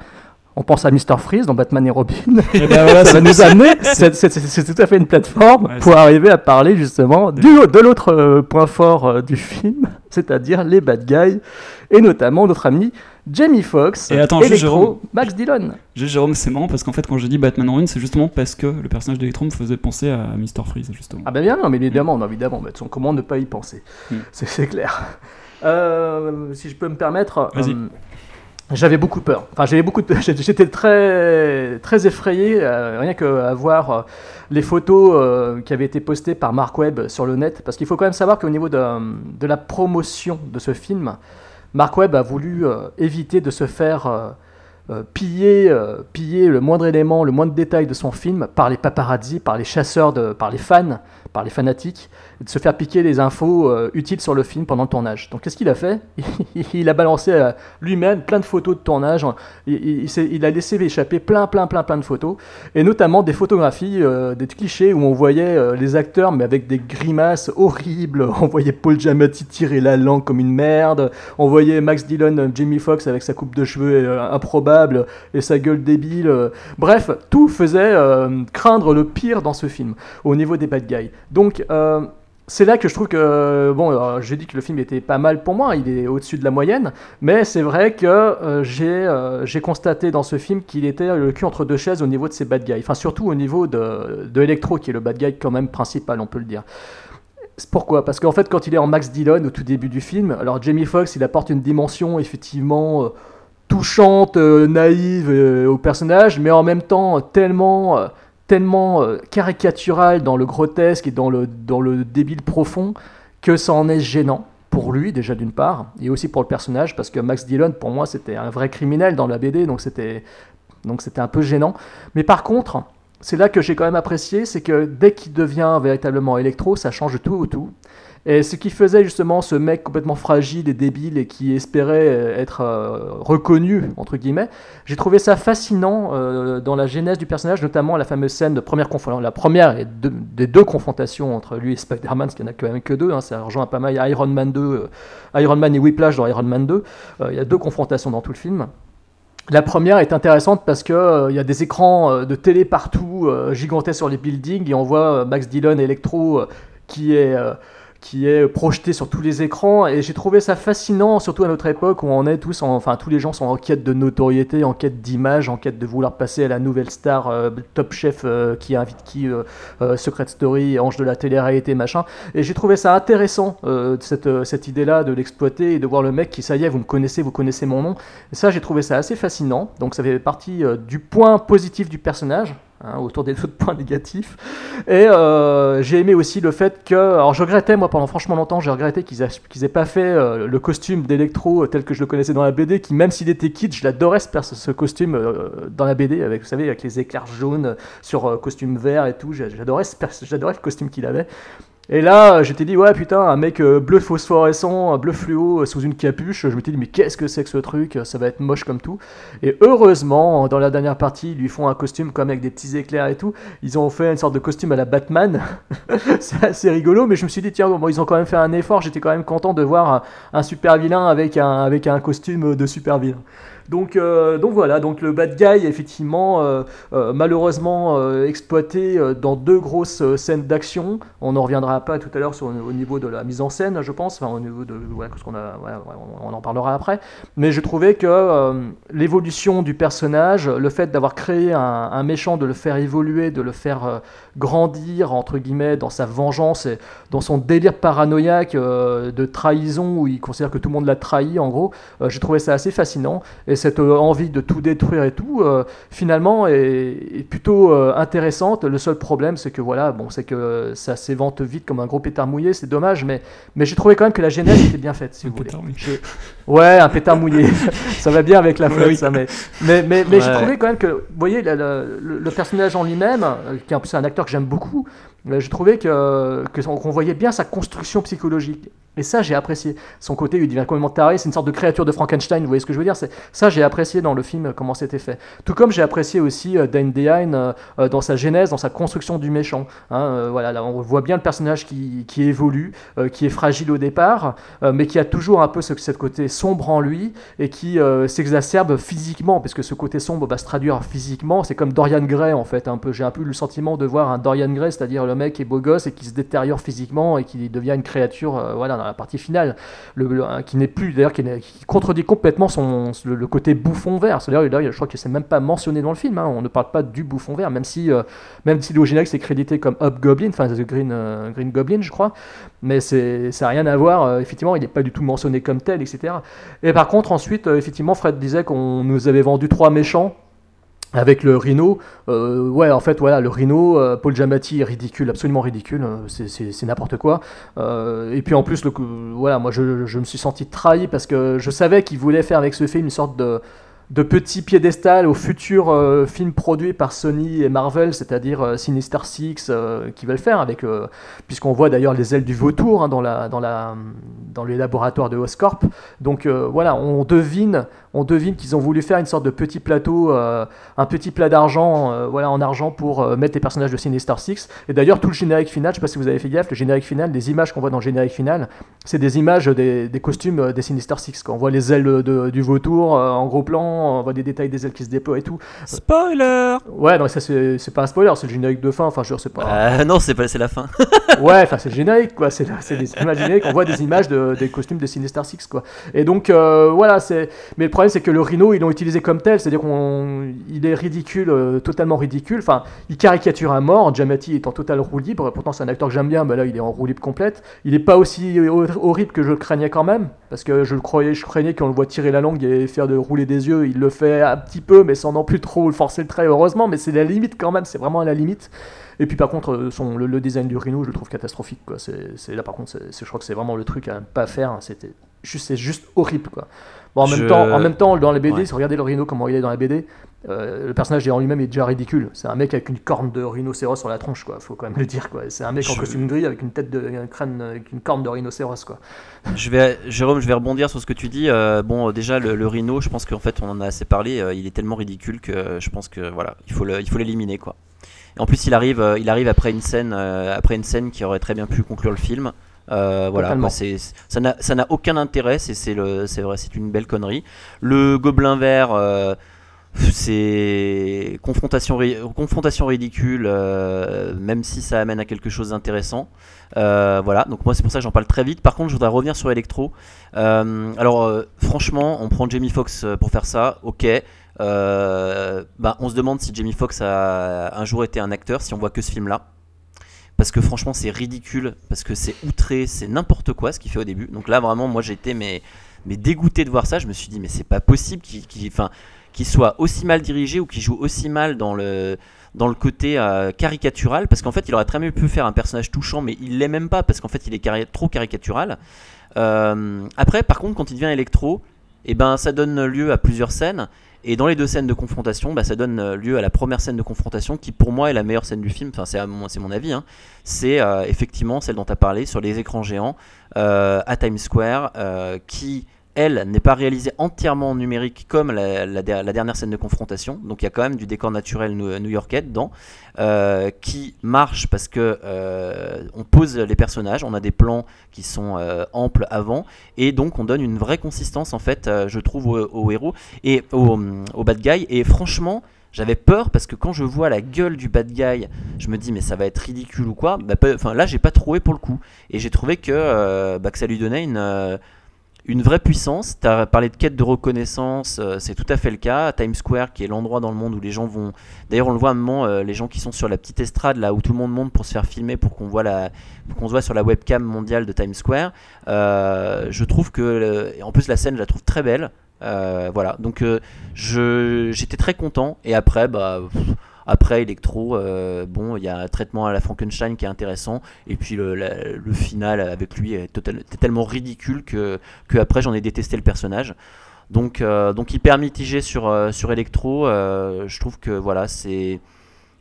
On pense à Mr. Freeze dans Batman et Robin. Et ben voilà, ça va nous amener, c'est tout à fait une plateforme Ouais, pour arriver à parler justement du, de l'autre euh, point fort euh, du film, c'est-à-dire les bad guys, et notamment notre ami Jamie Foxx, Et attends, Jérôme. Electro, Max Dillon. Juste, Jérôme, c'est marrant parce qu'en fait, quand j'ai dit Batman Ruin, c'est justement parce que le personnage d'Electro me faisait penser à Mr. Freeze, justement. Ah ben bien, non, mais évidemment, non, évidemment, mais comment ne pas y penser? Mm. C'est c'est clair. Euh, si je peux me permettre, Vas-y. Euh, j'avais beaucoup peur. Enfin, j'avais beaucoup de... J'étais très, très effrayé, euh, rien qu'à voir euh, les photos euh, qui avaient été postées par Mark Webb sur le net. Parce qu'il faut quand même savoir qu'au niveau de, de, la promotion de ce film, Mark Webb a voulu éviter de se faire piller, piller le moindre élément, le moindre détail de son film par les paparazzi, par les chasseurs, de, par les fans, par les fanatiques de se faire piquer les infos euh, utiles sur le film pendant le tournage. Donc qu'est-ce qu'il a fait? Il a balancé euh, lui-même plein de photos de tournage. Il, a laissé échapper plein, plein, plein, plein de photos, et notamment des photographies, euh, des clichés où on voyait les acteurs mais avec des grimaces horribles. On voyait Paul Giamatti tirer la langue comme une merde. On voyait Max Dillon, Jamie Foxx avec sa coupe de cheveux improbable et sa gueule débile. Bref, tout faisait craindre le pire dans ce film au niveau des bad guys. Donc c'est là que je trouve que, bon, j'ai dit que le film était pas mal pour moi, il est au-dessus de la moyenne, mais c'est vrai que euh, euh, j'ai constaté dans ce film qu'il était le cul entre deux chaises au niveau de ses bad guys, enfin surtout au niveau de, de Electro, qui est le bad guy quand même principal, on peut le dire. Pourquoi? Parce qu'en fait, quand il est en Max Dillon au tout début du film, alors Jamie Foxx, il apporte une dimension effectivement euh, touchante, naïve au personnage, mais en même temps tellement tellement euh, caricatural dans le grotesque et dans le, dans le débile profond que ça en est gênant pour lui déjà d'une part et aussi pour le personnage parce que Max Dillon pour moi c'était un vrai criminel dans la BD donc c'était donc c'était un peu gênant. Mais par contre c'est là que j'ai quand même apprécié c'est que dès qu'il devient véritablement électro ça change tout au tout et ce qui faisait justement ce mec complètement fragile et débile et qui espérait euh, être euh, reconnu, entre guillemets, j'ai trouvé ça fascinant euh, dans la genèse du personnage, notamment la fameuse scène de première confrontation, la première des deux confrontations entre lui et Spider-Man, parce qu'il n'y en a quand même que deux, hein, ça rejoint pas mal Iron Man 2, Iron Man et Whiplash dans Iron Man 2, il y a deux confrontations dans tout le film. La première est intéressante parce que il y a des écrans de télé partout, gigantesques sur les buildings, et on voit Max Dillon Electro qui est qui est projeté sur tous les écrans et j'ai trouvé ça fascinant surtout à notre époque où on est tous enfin tous les gens sont en quête de notoriété en quête d'image en quête de vouloir passer à la nouvelle star euh, top chef euh, qui invite qui euh, Secret Story ange de la télé-réalité machin. Et j'ai trouvé ça intéressant cette, cette idée là de l'exploiter et de voir le mec qui ça y est vous me connaissez vous connaissez mon nom. Ça j'ai trouvé ça assez fascinant. Donc ça fait partie du point positif du personnage Hein, autour des autres points négatifs. Et euh, j'ai aimé aussi le fait que, alors je regrettais, moi pendant franchement longtemps, j'ai regretté qu'ils aient, pas fait euh, le costume d'électro tel que je le connaissais dans la BD, qui même s'il était kit, je l'adorais ce, ce costume euh, dans la BD, avec, vous savez, avec les éclairs jaunes sur costume vert et tout, j'adorais le costume qu'il avait. Et là, j'étais dit, ouais, putain, un mec euh, bleu phosphorescent, bleu fluo euh, sous une capuche. Je m'étais dit, mais qu'est-ce que c'est que ce truc? Ça va être moche comme tout. Et heureusement, dans la dernière partie, ils lui font un costume comme avec des petits éclairs et tout. Ils ont fait une sorte de costume à la Batman. c'est assez rigolo, mais je me suis dit, tiens, bon, ils ont quand même fait un effort. J'étais quand même content de voir un, un super vilain avec un, avec un costume de super vilain. Donc, euh, donc voilà, donc le bad guy effectivement euh, euh, malheureusement exploité dans deux grosses scènes d'action. On n'en reviendra pas tout à l'heure au niveau de la mise en scène, je pense, enfin au niveau de ce qu'on a, on en parlera après. Mais je trouvais que l'évolution du personnage, le fait d'avoir créé un, méchant, de le faire évoluer, de le faire grandir entre guillemets dans sa vengeance et dans son délire paranoïaque de trahison où il considère que tout le monde l'a trahi en gros, j'ai trouvé ça assez fascinant cette euh, envie de tout détruire et tout, euh, finalement, est, plutôt euh, intéressante. Le seul problème, c'est que voilà, bon, c'est que ça s'évente vite comme un gros pétard mouillé, c'est dommage, mais, mais j'ai trouvé quand même que la genèse était bien faite, si vous voulez. Ouais, un pétard mouillé, ça va bien avec la flotte, ça, mais, mais, mais, mais j'ai trouvé quand même que, vous voyez, le, personnage en lui-même, qui est en plus un acteur que j'aime beaucoup, j'ai trouvé que qu'on voyait bien sa construction psychologique. Et ça, j'ai apprécié. Son côté, il devient complètement taré, c'est une sorte de créature de Frankenstein, vous voyez ce que je veux dire Ça, j'ai apprécié dans le film euh, comment c'était fait. Tout comme j'ai apprécié aussi euh, Dan Dehaene euh, dans sa genèse, dans sa construction du méchant. Hein, voilà, là, on voit bien le personnage qui, qui évolue, qui est fragile au départ, mais qui a toujours un peu ce, ce côté sombre en lui et qui s'exacerbe physiquement, parce que ce côté sombre va se traduire physiquement. C'est comme Dorian Gray, en fait. J'ai un peu le sentiment de voir un Dorian Gray, c'est-à-dire le mec est beau gosse et qui se détériore physiquement et qui devient une créature, euh, voilà, dans la partie finale, le, le- qui n'est plus, d'ailleurs, qui, contredit complètement son, le, côté bouffon vert. Là, je crois que c'est même pas mentionné dans le film. hein, on ne parle pas du bouffon vert, même si, euh, même si générique c'est crédité comme Hobgoblin, enfin Green, euh, Green Goblin, je crois. Mais ça n'a rien à voir. euh, effectivement, il n'est pas du tout mentionné comme tel, etc. Et par contre, ensuite, effectivement, Fred disait qu'on nous avait vendu trois méchants. Avec le Rhino, euh, ouais, en fait, voilà, le Rhino, euh, Paul Giamatti est ridicule, absolument ridicule, euh, c'est- n'importe quoi. Euh, et puis en plus, voilà, moi je, me suis senti trahi parce que je savais qu'il voulait faire avec ce film une sorte de, petit piédestal au futur euh, film produit par Sony et Marvel, c'est-à-dire Sinister Six, qui veulent faire avec, puisqu'on voit d'ailleurs les ailes du vautour hein, dans, la, dans, dans les laboratoires de Oscorp. Donc voilà, on devine, on devine qu'ils ont voulu faire une sorte de petit plateau, euh, un petit plat d'argent, euh, voilà, en argent pour euh, mettre les personnages de Sinister Six. Et d'ailleurs, tout le générique final, je sais pas si vous avez fait gaffe, le générique final, les images qu'on voit dans le générique final, c'est des images des, des costumes des Sinister Six. Quoi. On voit les ailes de- du vautour euh, en gros plan, on voit des détails des ailes qui se déploient et tout. Spoiler Ouais, non, ça c'est pas un spoiler, c'est le générique de fin. Enfin, je sais pas. Euh, Non, c'est pas, c'est la fin. ouais, enfin c'est le générique quoi. C'est c'est des images génériques. On voit des images de- des costumes de Sinister Six quoi. Et donc euh, voilà, c'est. Mais le problème c'est que le Rhino ils l'ont utilisé comme tel, c'est-à-dire qu'il est ridicule, euh, totalement ridicule. Enfin, il caricature à mort. Giamatti est en total roue libre. Pourtant c'est un acteur que j'aime bien, mais là il est en roue libre complète. Il est pas aussi hor- horrible que je le craignais quand même, parce que je le croyais, je craignais qu'on le voit tirer la langue et faire de rouler des yeux. Il le fait un petit peu, mais sans non plus trop forcer le trait heureusement. Mais c'est la limite quand même. C'est vraiment à la limite. Et puis par contre, euh, son, le, design du Rhino, je le trouve catastrophique. C'est, là par contre, je crois que c'est vraiment le truc à ne pas faire. hein. C'était juste, c'est juste horrible. Quoi. Bon, en, Je- même temps, en même temps, dans la BD, Ouais. si vous regardez le Rhino, comment il est dans la BD, euh, le personnage en lui-même est déjà ridicule. C'est un mec avec une corne de rhinocéros sur la tronche, quoi. Faut quand même le dire, quoi. C'est un mec en costume gris avec une tête de, un crâne, avec une corne de rhinocéros, quoi. Je vais, Jérôme, je vais rebondir sur ce que tu dis. Euh, bon, déjà le, le Rhino, je pense qu'en fait on en a assez parlé. euh, il est tellement ridicule que je pense que voilà, il faut le, il faut l'éliminer quoi. Et en plus, il arrive, il arrive après une scène, après une scène qui aurait très bien pu conclure le film. Euh, voilà, ça n'a, ça n'a aucun intérêt. C'est, c'est le, c'est vrai, c'est une belle connerie. Le gobelin vert. euh, c'est confrontation, confrontation ridicule, euh, même si ça amène à quelque chose d'intéressant. Euh, voilà, donc moi c'est pour ça que j'en parle très vite. Par contre, je voudrais revenir sur Electro. Alors, franchement, on prend Jamie Foxx pour faire ça, ok. Bah, on se demande si Jamie Foxx a un jour été un acteur, si on voit que ce film-là. Parce que franchement, c'est ridicule, parce que c'est outré, c'est n'importe quoi ce qu'il fait au début. Donc là, vraiment, moi j'étais mais, dégoûté de voir ça. Je me suis dit, mais c'est pas possible qu'il soit aussi mal dirigé ou qu'il joue aussi mal dans le, côté euh, caricatural. Parce qu'en fait, il aurait très bien pu faire un personnage touchant, mais il l'est même pas, parce qu'en fait, il est trop caricatural. Euh, après, par contre, quand il devient électro, et ben, ça donne lieu à plusieurs scènes. Et dans les deux scènes de confrontation, bah, ça donne euh, lieu à la première scène de confrontation qui, pour moi, est la meilleure scène du film. Enfin, c'est mon, mon avis. hein. C'est euh, effectivement celle dont tu as parlé sur les écrans géants euh, à Times Square, qui, elle, n'est pas réalisée entièrement en numérique comme la, la der- la dernière scène de confrontation. Donc, il y a quand même du décor naturel new- new-yorkais dedans, euh, qui marche parce que euh, on pose les personnages, on a des plans qui sont euh, amples avant, et donc on donne une vraie consistance, en fait, euh, je trouve, au, héros et au, au bad guy. Et franchement, j'avais peur parce que quand je vois la gueule du bad guy, je me dis mais ça va être ridicule ou quoi? Bah, Enfin là, j'ai pas trouvé pour le coup. Et j'ai trouvé que, euh, bah, ça lui donnait une, euh, une vraie puissance. Tu as parlé de quête de reconnaissance, euh, c'est tout à fait le cas. Times Square, qui est l'endroit dans le monde où les gens vont. D'ailleurs, on le voit à un moment, euh, les gens qui sont sur la petite estrade là où tout le monde monte pour se faire filmer, pour qu'on voit qu'on se voit sur la webcam mondiale de Times Square. Euh, je trouve que, en plus la scène, je la trouve très belle. Voilà, donc je j'étais très content. Et après, bah. Après Electro, euh, bon, il y a un traitement à la Frankenstein qui est intéressant, et puis le, final avec lui est, tellement ridicule que, que après j'en ai détesté le personnage. Donc, euh, donc hyper mitigé sur, euh, sur Electro. je trouve que voilà, c'est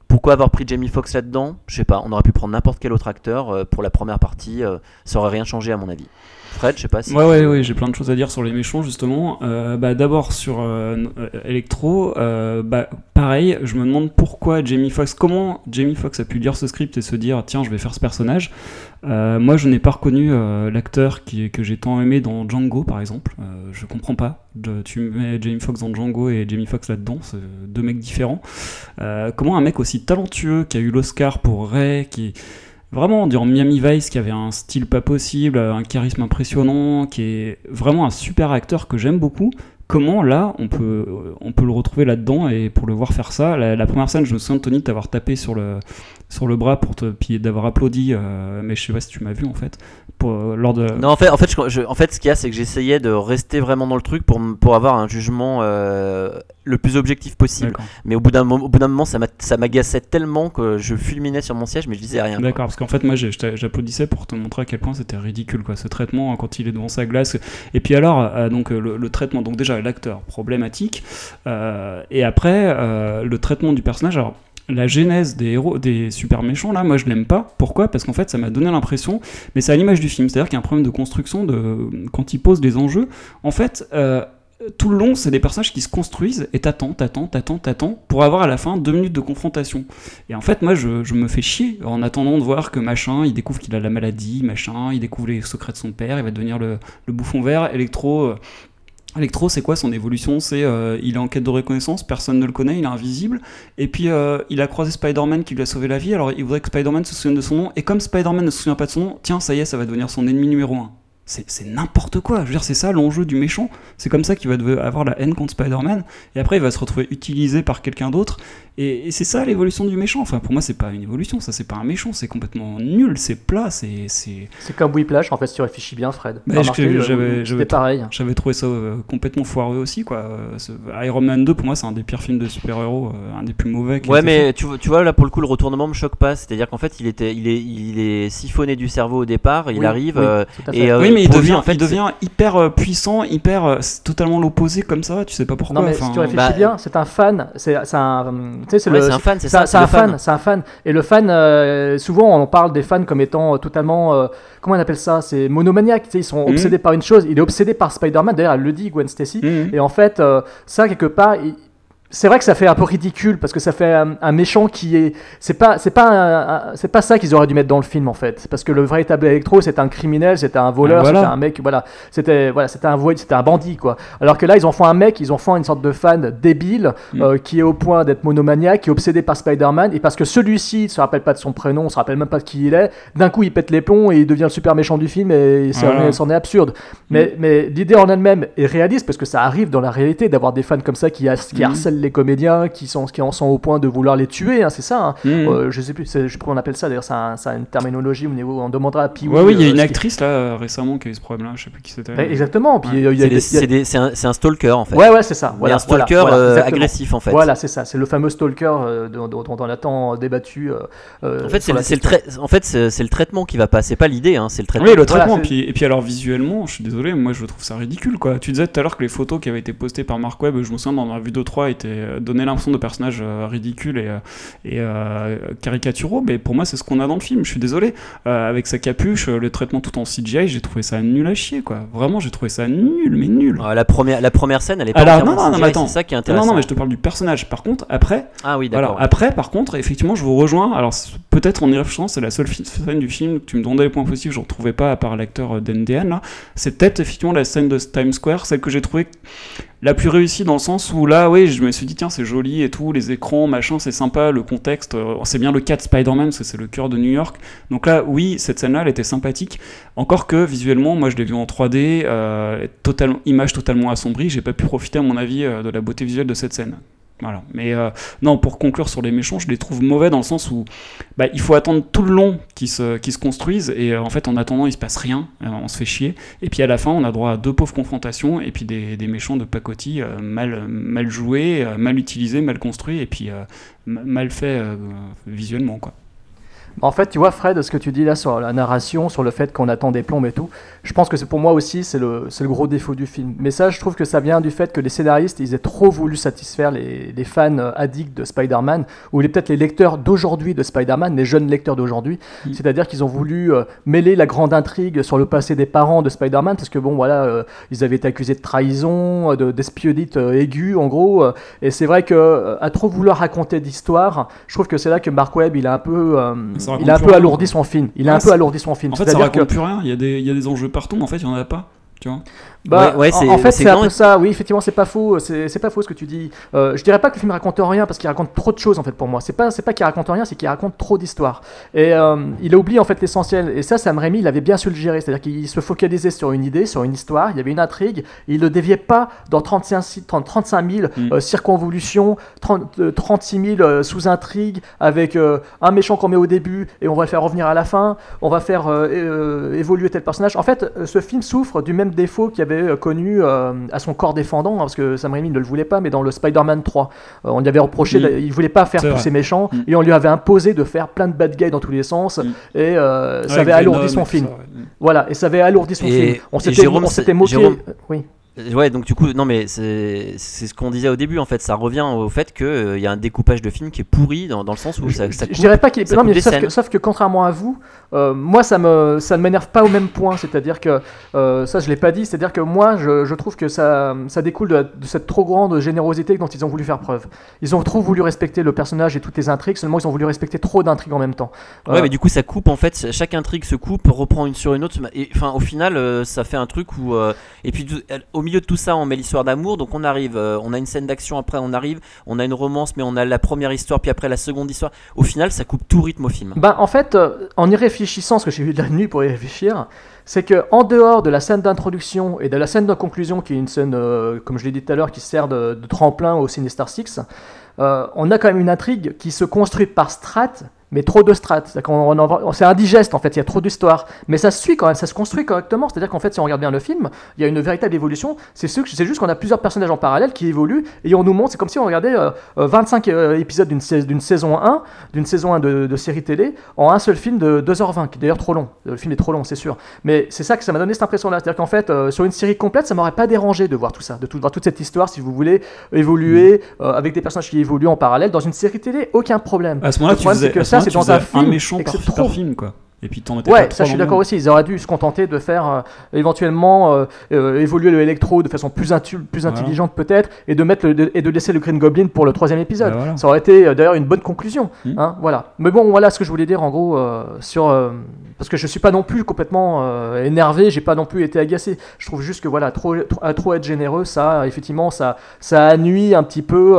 pourquoi avoir pris Jamie Foxx là-dedans? Je sais pas. On aurait pu prendre n'importe quel autre acteur pour la première partie. ça aurait rien changé à mon avis. Fred, je sais pas si. Ouais, ouais, ouais, j'ai plein de choses à dire sur les méchants, justement. Euh, bah, D'abord sur euh, euh, Electro, euh, bah, pareil, je me demande pourquoi Jamie Foxx, comment Jamie Foxx a pu lire ce script et se dire tiens, je vais faire ce personnage. Moi, je n'ai pas reconnu l'acteur qui, que j'ai tant aimé dans Django, par exemple. Je comprends pas. De- tu mets Jamie Foxx dans Django et Jamie Foxx là-dedans, c'est deux mecs différents. Comment un mec aussi talentueux, qui a eu l'Oscar pour Ray, qui vraiment durant Miami Vice, qui avait un style pas possible, un charisme impressionnant, qui est vraiment un super acteur que j'aime beaucoup. Comment là on peut, on peut le retrouver là-dedans et pour le voir faire ça? La, première scène, je me souviens de Tony t'avoir tapé sur le, sur le bras pour te, puis d'avoir applaudi, euh, mais je sais pas si tu m'as vu en fait, euh, lors de. Non, en fait, en fait, ce qu'il y a, c'est que j'essayais de rester vraiment dans le truc pour, pour avoir un jugement euh, le plus objectif possible. Mais au bout d'un moment, ça m'a- ça m'agaçait tellement que je fulminais sur mon siège, mais je disais rien. D'accord, parce qu'en fait, moi, j'applaudissais pour te montrer à quel point c'était ridicule, quoi, ce traitement hein, quand il est devant sa glace. Et puis alors, euh, donc euh, le, le traitement, donc déjà l'acteur problématique, euh, et après euh, le traitement du personnage. Alors, la genèse des héros, des super méchants, là, moi je l'aime pas. Pourquoi? Parce qu'en fait, ça m'a donné l'impression, mais c'est à l'image du film, c'est-à-dire qu'il y a un problème de construction de quand il pose des enjeux. En fait. euh, tout le long, c'est des personnages qui se construisent et t'attends, t'attends, t'attends, t'attends pour avoir à la fin deux minutes de confrontation. Et en fait, moi, je, me fais chier en attendant de voir que machin, il découvre qu'il a la maladie, machin, il découvre les secrets de son père, il va devenir le, bouffon vert. Electro, euh, Electro, c'est quoi son évolution? C'est euh, il est en quête de reconnaissance, personne ne le connaît, il est invisible. Et puis euh, il a croisé Spider-Man qui lui a sauvé la vie. Alors il voudrait que Spider-Man se souvienne de son nom. Et comme Spider-Man ne se souvient pas de son nom, tiens, ça y est, ça va devenir son ennemi numéro un. C'est c'est n'importe quoi. Je veux dire, c'est ça l'enjeu du méchant. C'est comme ça qu'il va devoir avoir la haine contre Spider-Man. Et après, il va se retrouver utilisé par quelqu'un d'autre. Et, et c'est ça l'évolution du méchant. Enfin, pour moi, c'est pas une évolution. Ça, c'est pas un méchant. C'est complètement nul. C'est plat. C'est. c'est- C'est comme Whiplash, en fait, si tu réfléchis bien, Fred. Euh, j'avais- c'était j'avais- pareil. J'avais trouvé ça euh, complètement foireux aussi, quoi. Euh, ce- Iron Man 2, pour moi, c'est un des pires films de super-héros, euh, un des plus mauvais. Ouais, mais tu, vois- tu vois, là pour le coup, le retournement me choque pas. C'est-à-dire qu'en fait, il, était, il, est, il est siphonné du cerveau au départ, il Oui, arrive. oui, euh, tout à fait. et, euh, oui, mais il devient, en fait, il devient hyper euh, puissant, hyper euh, c'est totalement l'opposé comme ça. Tu sais pas pourquoi. Non, mais enfin, si tu réfléchis bah- bien, c'est un fan. C'est un. Tu sais, c'est Ouais, un fan, c'est ça, un- c'est un fan. fan, c'est un fan. Et le fan, euh, souvent, on parle des fans comme étant euh, totalement. euh, comment on appelle ça C'est monomaniaque. Tu sais, ils sont Mhm. obsédés par une chose. Il est obsédé par Spider-Man. D'ailleurs, elle le dit, Gwen Stacy. Mhm. Et en fait, euh, ça, quelque part. il- c'est vrai que ça fait un peu ridicule parce que ça fait un, un méchant qui est c'est pas c'est pas c'est pas ça qu'ils auraient dû mettre dans le film en fait parce que le véritable Electro c'était un criminel c'était un voleur Ah, voilà. c'était un mec voilà c'était voilà c'était un c'était un bandit quoi alors que là ils en font un mec ils en font une sorte de fan débile Mm. euh, qui est au point d'être monomaniaque qui est obsédé par Spider-Man et parce que celui-ci se rappelle pas de son prénom se rappelle même pas de qui il est d'un coup il pète les plombs et il devient le super méchant du film et Voilà. c'en est absurde mais, mais l'idée en elle-même est réaliste parce que ça arrive dans la réalité d'avoir des fans comme ça qui, qui Mhm. harcèlent les comédiens, qui, sont, qui en sont au point de vouloir les tuer, hein, c'est ça. hein. Mhm. Euh, je sais plus, je sais comment on appelle ça d'ailleurs, ça a, ça a une terminologie au niveau, on demandera à Pee Ouais, oui, il y a euh, une actrice là euh, récemment qui a eu ce problème-là. Je sais plus qui c'était. Ouais, exactement, puis Ouais. il y a c'est a- c'est des- c'est un, c'est un stalker en fait. Ouais, ouais, c'est ça. Voilà, un stalker voilà, voilà, euh, exactement. agressif en fait. Voilà, c'est ça, c'est le fameux stalker euh, dont, on a tant débattu. En fait, c'est le, trai- en fait, le traitement qui va pas, c'est pas l'idée, hein, c'est le traitement. Oui, le traitement. puis, et puis alors visuellement, je suis désolé, moi je trouve ça ridicule quoi. Tu disais tout à l'heure que les photos qui avaient été postées par Mark Webb, je me souviens dans la vidéo 3, étaient euh, donnaient l'impression de personnages euh, ridicules et, euh, et caricaturaux, mais pour moi c'est ce qu'on a dans le film. Je suis désolé. Avec sa capuche, le traitement tout en CGI, j'ai trouvé ça nul à chier quoi. Vraiment, j'ai trouvé ça nul, mais nul. Ah, la, première, la première scène, elle est pas Alors non, non, non, CGI, c'est ça qui est Non, intéressant. non, mais je te parle du personnage. Par contre, après, Ah oui. Après, par contre, effectivement, je vous rejoins. Alors, peut-être en y réfléchissant, c'est la seule scène du film que tu me demandais les points positifs, je ne retrouvais pas à part l'acteur d'NDN. là. C'est peut-être effectivement la scène de Times Square, celle que j'ai trouvée la plus réussie dans le sens où là, oui, je me suis dit, tiens, c'est joli et tout, les écrans, machin, c'est sympa, le contexte, euh, c'est bien le cas de Spider-Man, parce que c'est le cœur de New York. Donc là, oui, cette scène-là, elle était sympathique. Encore que visuellement, moi, je l'ai vu en 3D, euh, image totalement assombrie, j'ai pas pu profiter, à mon avis, euh, de la beauté visuelle de cette scène. Voilà. Mais euh, non, pour conclure sur les méchants, je les trouve mauvais dans le sens où bah, il faut attendre tout le long qu'ils se, construisent et euh, en fait en attendant il se passe rien, euh, on se fait chier. Et puis à la fin on a droit à deux pauvres confrontations et puis des, méchants de pacotille euh, mal, mal joués, mal utilisés, mal construits et puis ma- mal fait euh, visuellement quoi. En fait, tu vois, Fred, ce que tu dis là sur la narration, sur le fait qu'on attend des plombes et tout, je pense que c'est pour moi aussi, c'est le, le gros défaut du film. Mais ça, je trouve que ça vient du fait que les scénaristes, ils aient trop voulu satisfaire les, les fans euh, addicts de Spider-Man, ou peut-être les lecteurs d'aujourd'hui de Spider-Man, les jeunes lecteurs d'aujourd'hui. C'est-à-dire qu'ils ont voulu euh, mêler la grande intrigue sur le passé des parents de Spider-Man, parce que bon, voilà, euh, ils avaient été accusés de trahison, de- d'espionnite euh, aiguë, en gros. euh, et c'est vrai que à trop vouloir raconter d'histoire, je trouve que c'est là que Mark Webb, il a un peu, Ça il a un peu alourdi son film. Il a Ouais, un peu alourdi son film. En fait ça raconte que plus rien, il y, a des, il y a des enjeux partout mais en fait il n'y en a pas. tu vois. Bah, Ouais, ouais, en- fait, c'est un peu ça. Oui, effectivement, c'est pas faux. C'est pas faux ce que tu dis. Euh, je dirais pas que le film raconte rien parce qu'il raconte trop de choses en fait pour moi. C'est pas c'est pas qu'il raconte rien, c'est qu'il raconte trop d'histoires. Et euh, il a oublié en fait l'essentiel. Et ça, Sam Raimi, il avait bien su le gérer. C'est-à-dire qu'il se focalisait sur une idée, sur une histoire. Il y avait une intrigue. Il ne déviait pas dans 35, si- 30 35 000 Mm. euh, circonvolutions, 30, euh, 36 000 euh, sous-intrigues avec euh, un méchant qu'on met au début et on va le faire revenir à la fin. On va faire euh, évoluer tel personnage. En fait, ce film souffre du même défaut qu'il avait euh, connu euh, à son corps défendant, hein, parce que Sam Raimi ne le voulait pas, mais dans le Spider-Man 3. Euh, on lui avait reproché, il voulait pas faire tous ces méchants, Mm. et on lui avait imposé de faire plein de bad guys dans tous les sens, Mm. et euh, ça Avec avait alourdi Venom son film. ça, ouais. Voilà, et ça avait alourdi son Et- film. On s'était moqué. Jérôme- Oui. Ouais, donc du coup, non mais c'est ce qu'on disait au début en fait, ça revient au fait qu'il y a un découpage de film qui est pourri dans, dans le sens où ça, ça Je coupe, dirais pas qu'il ça non coupe mais sauf que, sauf que contrairement à vous, euh, moi ça me ça ne m'énerve pas au même point, c'est-à-dire que euh, ça je l'ai pas dit, c'est-à-dire que moi je, je trouve que ça ça découle de, de cette trop grande générosité dont ils ont voulu faire preuve. Ils ont trop voulu respecter le personnage et toutes les intrigues, seulement ils ont voulu respecter trop d'intrigues en même temps. Ouais, Euh, mais du coup, ça coupe en fait. Chaque intrigue se coupe, reprend une sur une autre. Et enfin, au final, euh, ça fait un truc où. euh, et puis, tout- elle- au milieu de tout ça, on met l'histoire d'amour. Donc, on arrive. euh, on a une scène d'action après, on arrive. On a une romance, mais on a la première histoire, puis après la seconde histoire. Au final, ça coupe tout rythme au film. Ben, en fait, euh, en y réfléchissant, ce que j'ai eu de la nuit pour y réfléchir, c'est que en dehors de la scène d'introduction et de la scène de conclusion, qui est une scène, euh, comme je l'ai dit tout à l'heure, qui sert de, tremplin au Sinister Six, on a quand même une intrigue qui se construit par strates, mais trop de strates. C'est indigeste en fait, il y a trop d'histoire. Mais ça se suit quand même, ça se construit correctement. C'est-à-dire qu'en fait, si on regarde bien le film, il y a une véritable évolution. C'est juste qu'on a plusieurs personnages en parallèle qui évoluent et on nous montre, c'est comme si on regardait euh, euh, 25 euh, épisodes d'une sais- d'une saison 1, d'une saison 1 de, de série télé, en un seul film de 2h20, qui est d'ailleurs trop long. Le film est trop long, c'est sûr. Mais c'est ça que ça m'a donné cette impression-là. C'est-à-dire qu'en fait, euh, sur une série complète, ça m'aurait pas dérangé de voir tout ça, de tout, voir toute cette histoire, si vous voulez, évoluer euh, avec des personnages qui évoluent en parallèle. Dans une série télé, aucun problème. À ce moment-là, tu faisais, que ça, c'est dans un film. méchant et que par, par film, quoi. Et puis pas Ouais, ça je suis d'accord aussi. Ils auraient dû se contenter de faire euh, éventuellement euh, euh, évoluer le électro de façon plus, plus Voilà. intelligente peut-être et de mettre le- de- et de laisser le Green Goblin pour le troisième épisode. Bah voilà. Ça aurait été d'ailleurs une bonne conclusion. Mm. hein, voilà. Mais bon, voilà ce que je voulais dire en gros sur parce que je suis pas non plus complètement énervé, j'ai pas non plus été agacé. Je trouve juste que voilà, trop, trop, être généreux, ça effectivement ça ça nuit un petit peu,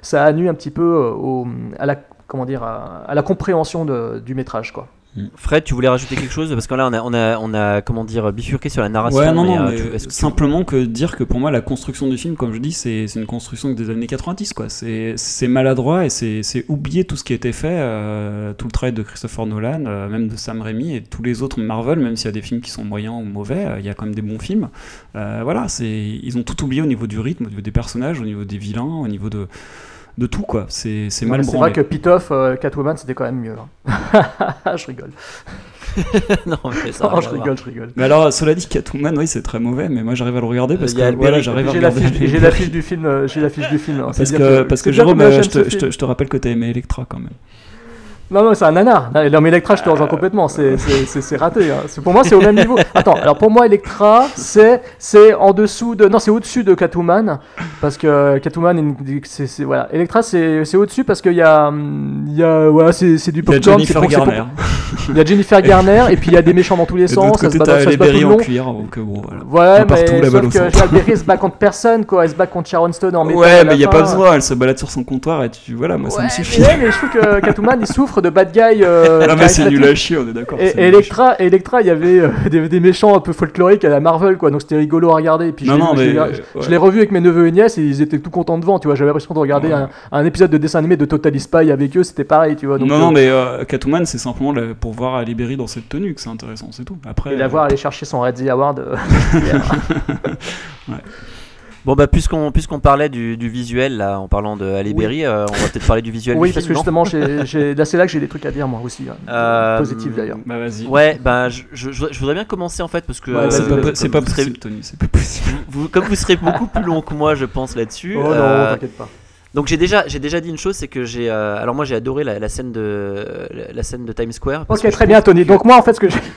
ça nuit un petit peu au, à la comment dire à, à la compréhension de- du métrage quoi. Fred, tu voulais rajouter quelque chose? Parce que là, on a, on a, on a comment dire, bifurqué sur la narration. Ouais, non, mais, non, euh, mais tu- est-ce que tu- simplement que dire que pour moi, la construction du film, comme je dis, c'est c'est une construction des années 90, quoi. C'est c'est maladroit et c'est c'est oublier tout ce qui a été fait, euh, tout le travail de Christopher Nolan, euh, même de Sam Raimi et tous les autres Marvel, même s'il y a des films qui sont moyens ou mauvais, euh, il y a quand même des bons films. Euh, voilà, c'est ils ont tout oublié au niveau du rythme, au niveau des personnages, au niveau des vilains, au niveau de de tout quoi. C'est mal C'est vrai que Pitoff, euh, Catwoman, c'était quand même mieux. hein. je rigole. non, mais ça Non, je rigole, je rigole. Mais alors, cela dit, Catwoman, oui, c'est très mauvais, mais moi j'arrive à le regarder parce que voilà, j'arrive à J'ai regarder. j'ai l'affiche du film. euh, J'ai l'affiche du film. hein. Parce que, parce que Jérôme, euh, j'aime je ce te, je, film. te, je te rappelle que t'as aimé Electra quand même. Non, non, c'est un nanar. Non, mais Electra, je te rejoins complètement. C'est- c'est raté. hein. Pour moi, c'est au même niveau. Attends, alors pour moi, Electra, c'est en dessous de. Non, c'est au-dessus de Catwoman. Parce que Catwoman, c'est voilà. Electra, c'est au-dessus parce qu'il y a. y a. Voilà, c'est du Il y a popcorn. Jennifer pour- Garner. Il y a Jennifer Garner et puis il y a des méchants dans tous les Et sens. Ça se côté, bat, ça se bat tout le en cuir, donc euh, bon, voilà. Ouais, mais la sauf au que. Halle Berry se bat contre personne, quoi. Elle se bat contre Sharon Stone en métal. Ouais, la mais il y a pas besoin, elle se balade sur son comptoir et tu. Voilà, moi ça me Ouais, suffit. mais, ouais, mais je trouve que Catwoman, il souffre de bad guy. Euh, Ah, mais c'est nul à chier, on est d'accord. Et, et à Electra, et Electra, il y avait euh, des, des méchants un peu folkloriques à la Marvel, quoi. Donc c'était rigolo à regarder. Et puis Non, je l'ai- non, je l'ai- mais, je, ouais. je l'ai revu avec mes neveux et nièces et ils étaient tout contents devant, tu vois. J'avais l'impression de regarder Ouais. un, un épisode de dessin animé de Totally Spy avec eux, c'était pareil, tu vois. Donc, non, euh, non, mais euh, Catwoman, c'est simplement le- pour voir Ali Berry dans cette tenue que c'est intéressant, c'est tout. Après. Et la euh, voir aller chercher son Red Award. euh, Bon, bah, puisqu'on puisqu'on parlait du, du visuel, là, en parlant de Halle Oui. Euh, on va peut-être parler du visuel oui, du parce que film, justement, j'ai- là c'est là que j'ai des trucs à dire, moi aussi. hein. Euh, Positif d'ailleurs. Bah vas-y. Ouais, bah, je, je, je voudrais- bien commencer en fait, parce que. Ouais, euh, C'est pas, c'est pas serez- possible, Tony, c'est pas possible. vous- comme vous serez beaucoup plus long que moi, je pense, là-dessus. Oh non, t'inquiète pas. Donc j'ai déjà, j'ai déjà dit une chose, c'est que j'ai, euh, alors moi j'ai adoré la, la scène de, la, la scène de Times Square. parce Ok, très bien, Tony. que- Donc moi, en fait, ce que j'ai.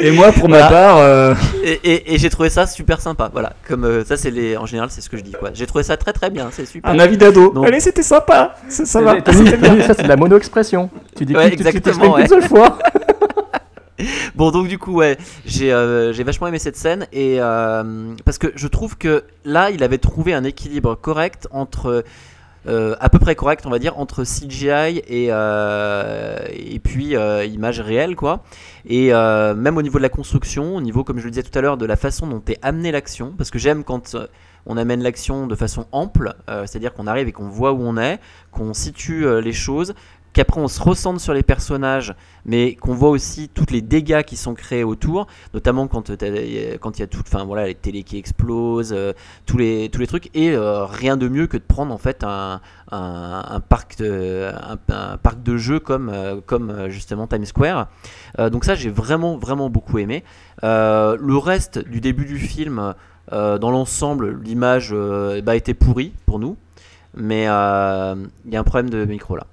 Et moi, pour ma part, euh, Et, et- et j'ai trouvé ça super sympa. Voilà, comme euh, ça c'est les, en général c'est ce que je dis quoi. J'ai trouvé ça très très bien, c'est super. un avis d'ado. Donc- Allez, c'était sympa. Ça, ça va. Ça c'est de la mono-expression. Tu dis Ouais, tu- tu exactement, qu'une ouais. seule fois. Bon, donc du coup, ouais, j'ai euh, j'ai vachement aimé cette scène et euh, parce que je trouve que là, il avait trouvé un équilibre correct entre euh, à peu près correct, on va dire, entre CGI et euh, et puis euh, image réelle, quoi. Et même au niveau de la construction, au niveau, comme je le disais tout à l'heure, de la façon dont est amenée l'action, parce que j'aime quand on amène l'action de façon ample, c'est-à-dire qu'on arrive et qu'on voit où on est, qu'on situe les choses, qu'après on se ressente sur les personnages, mais qu'on voit aussi tous les dégâts qui sont créés autour, notamment quand euh, il y a tout, enfin voilà, les télés qui explosent, euh, tous les trucs, et euh, rien de mieux que de prendre en fait un, parc de un, comme justement Times Square. Donc ça j'ai vraiment vraiment beaucoup aimé. Le reste du début du film, dans l'ensemble, l'image bah, était pourrie pour nous, mais il y a un problème de micro là.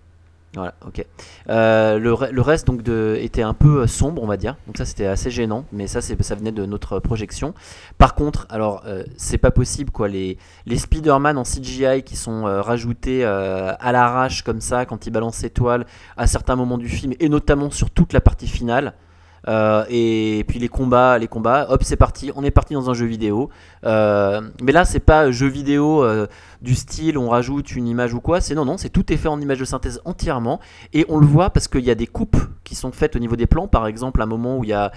Voilà, ok. Euh, le, le reste donc de, était un peu euh, sombre, on va dire. Donc ça c'était assez gênant, mais ça ça venait de notre projection. Par contre, alors euh, c'est pas possible quoi. Les les Spider-Man en CGI qui sont rajoutés à l'arrache comme ça quand ils balancent ses toiles à certains moments du film et notamment sur toute la partie finale. Euh, et puis les combats, les combats, hop, c'est parti, on est parti dans un jeu vidéo. Euh, mais là, c'est pas jeu vidéo euh, du style, on rajoute une image ou quoi. C'est non, non, c'est tout est fait en image de synthèse entièrement. Et on le voit parce qu'il y a des coupes qui sont faites au niveau des plans. Par exemple, un moment où il y a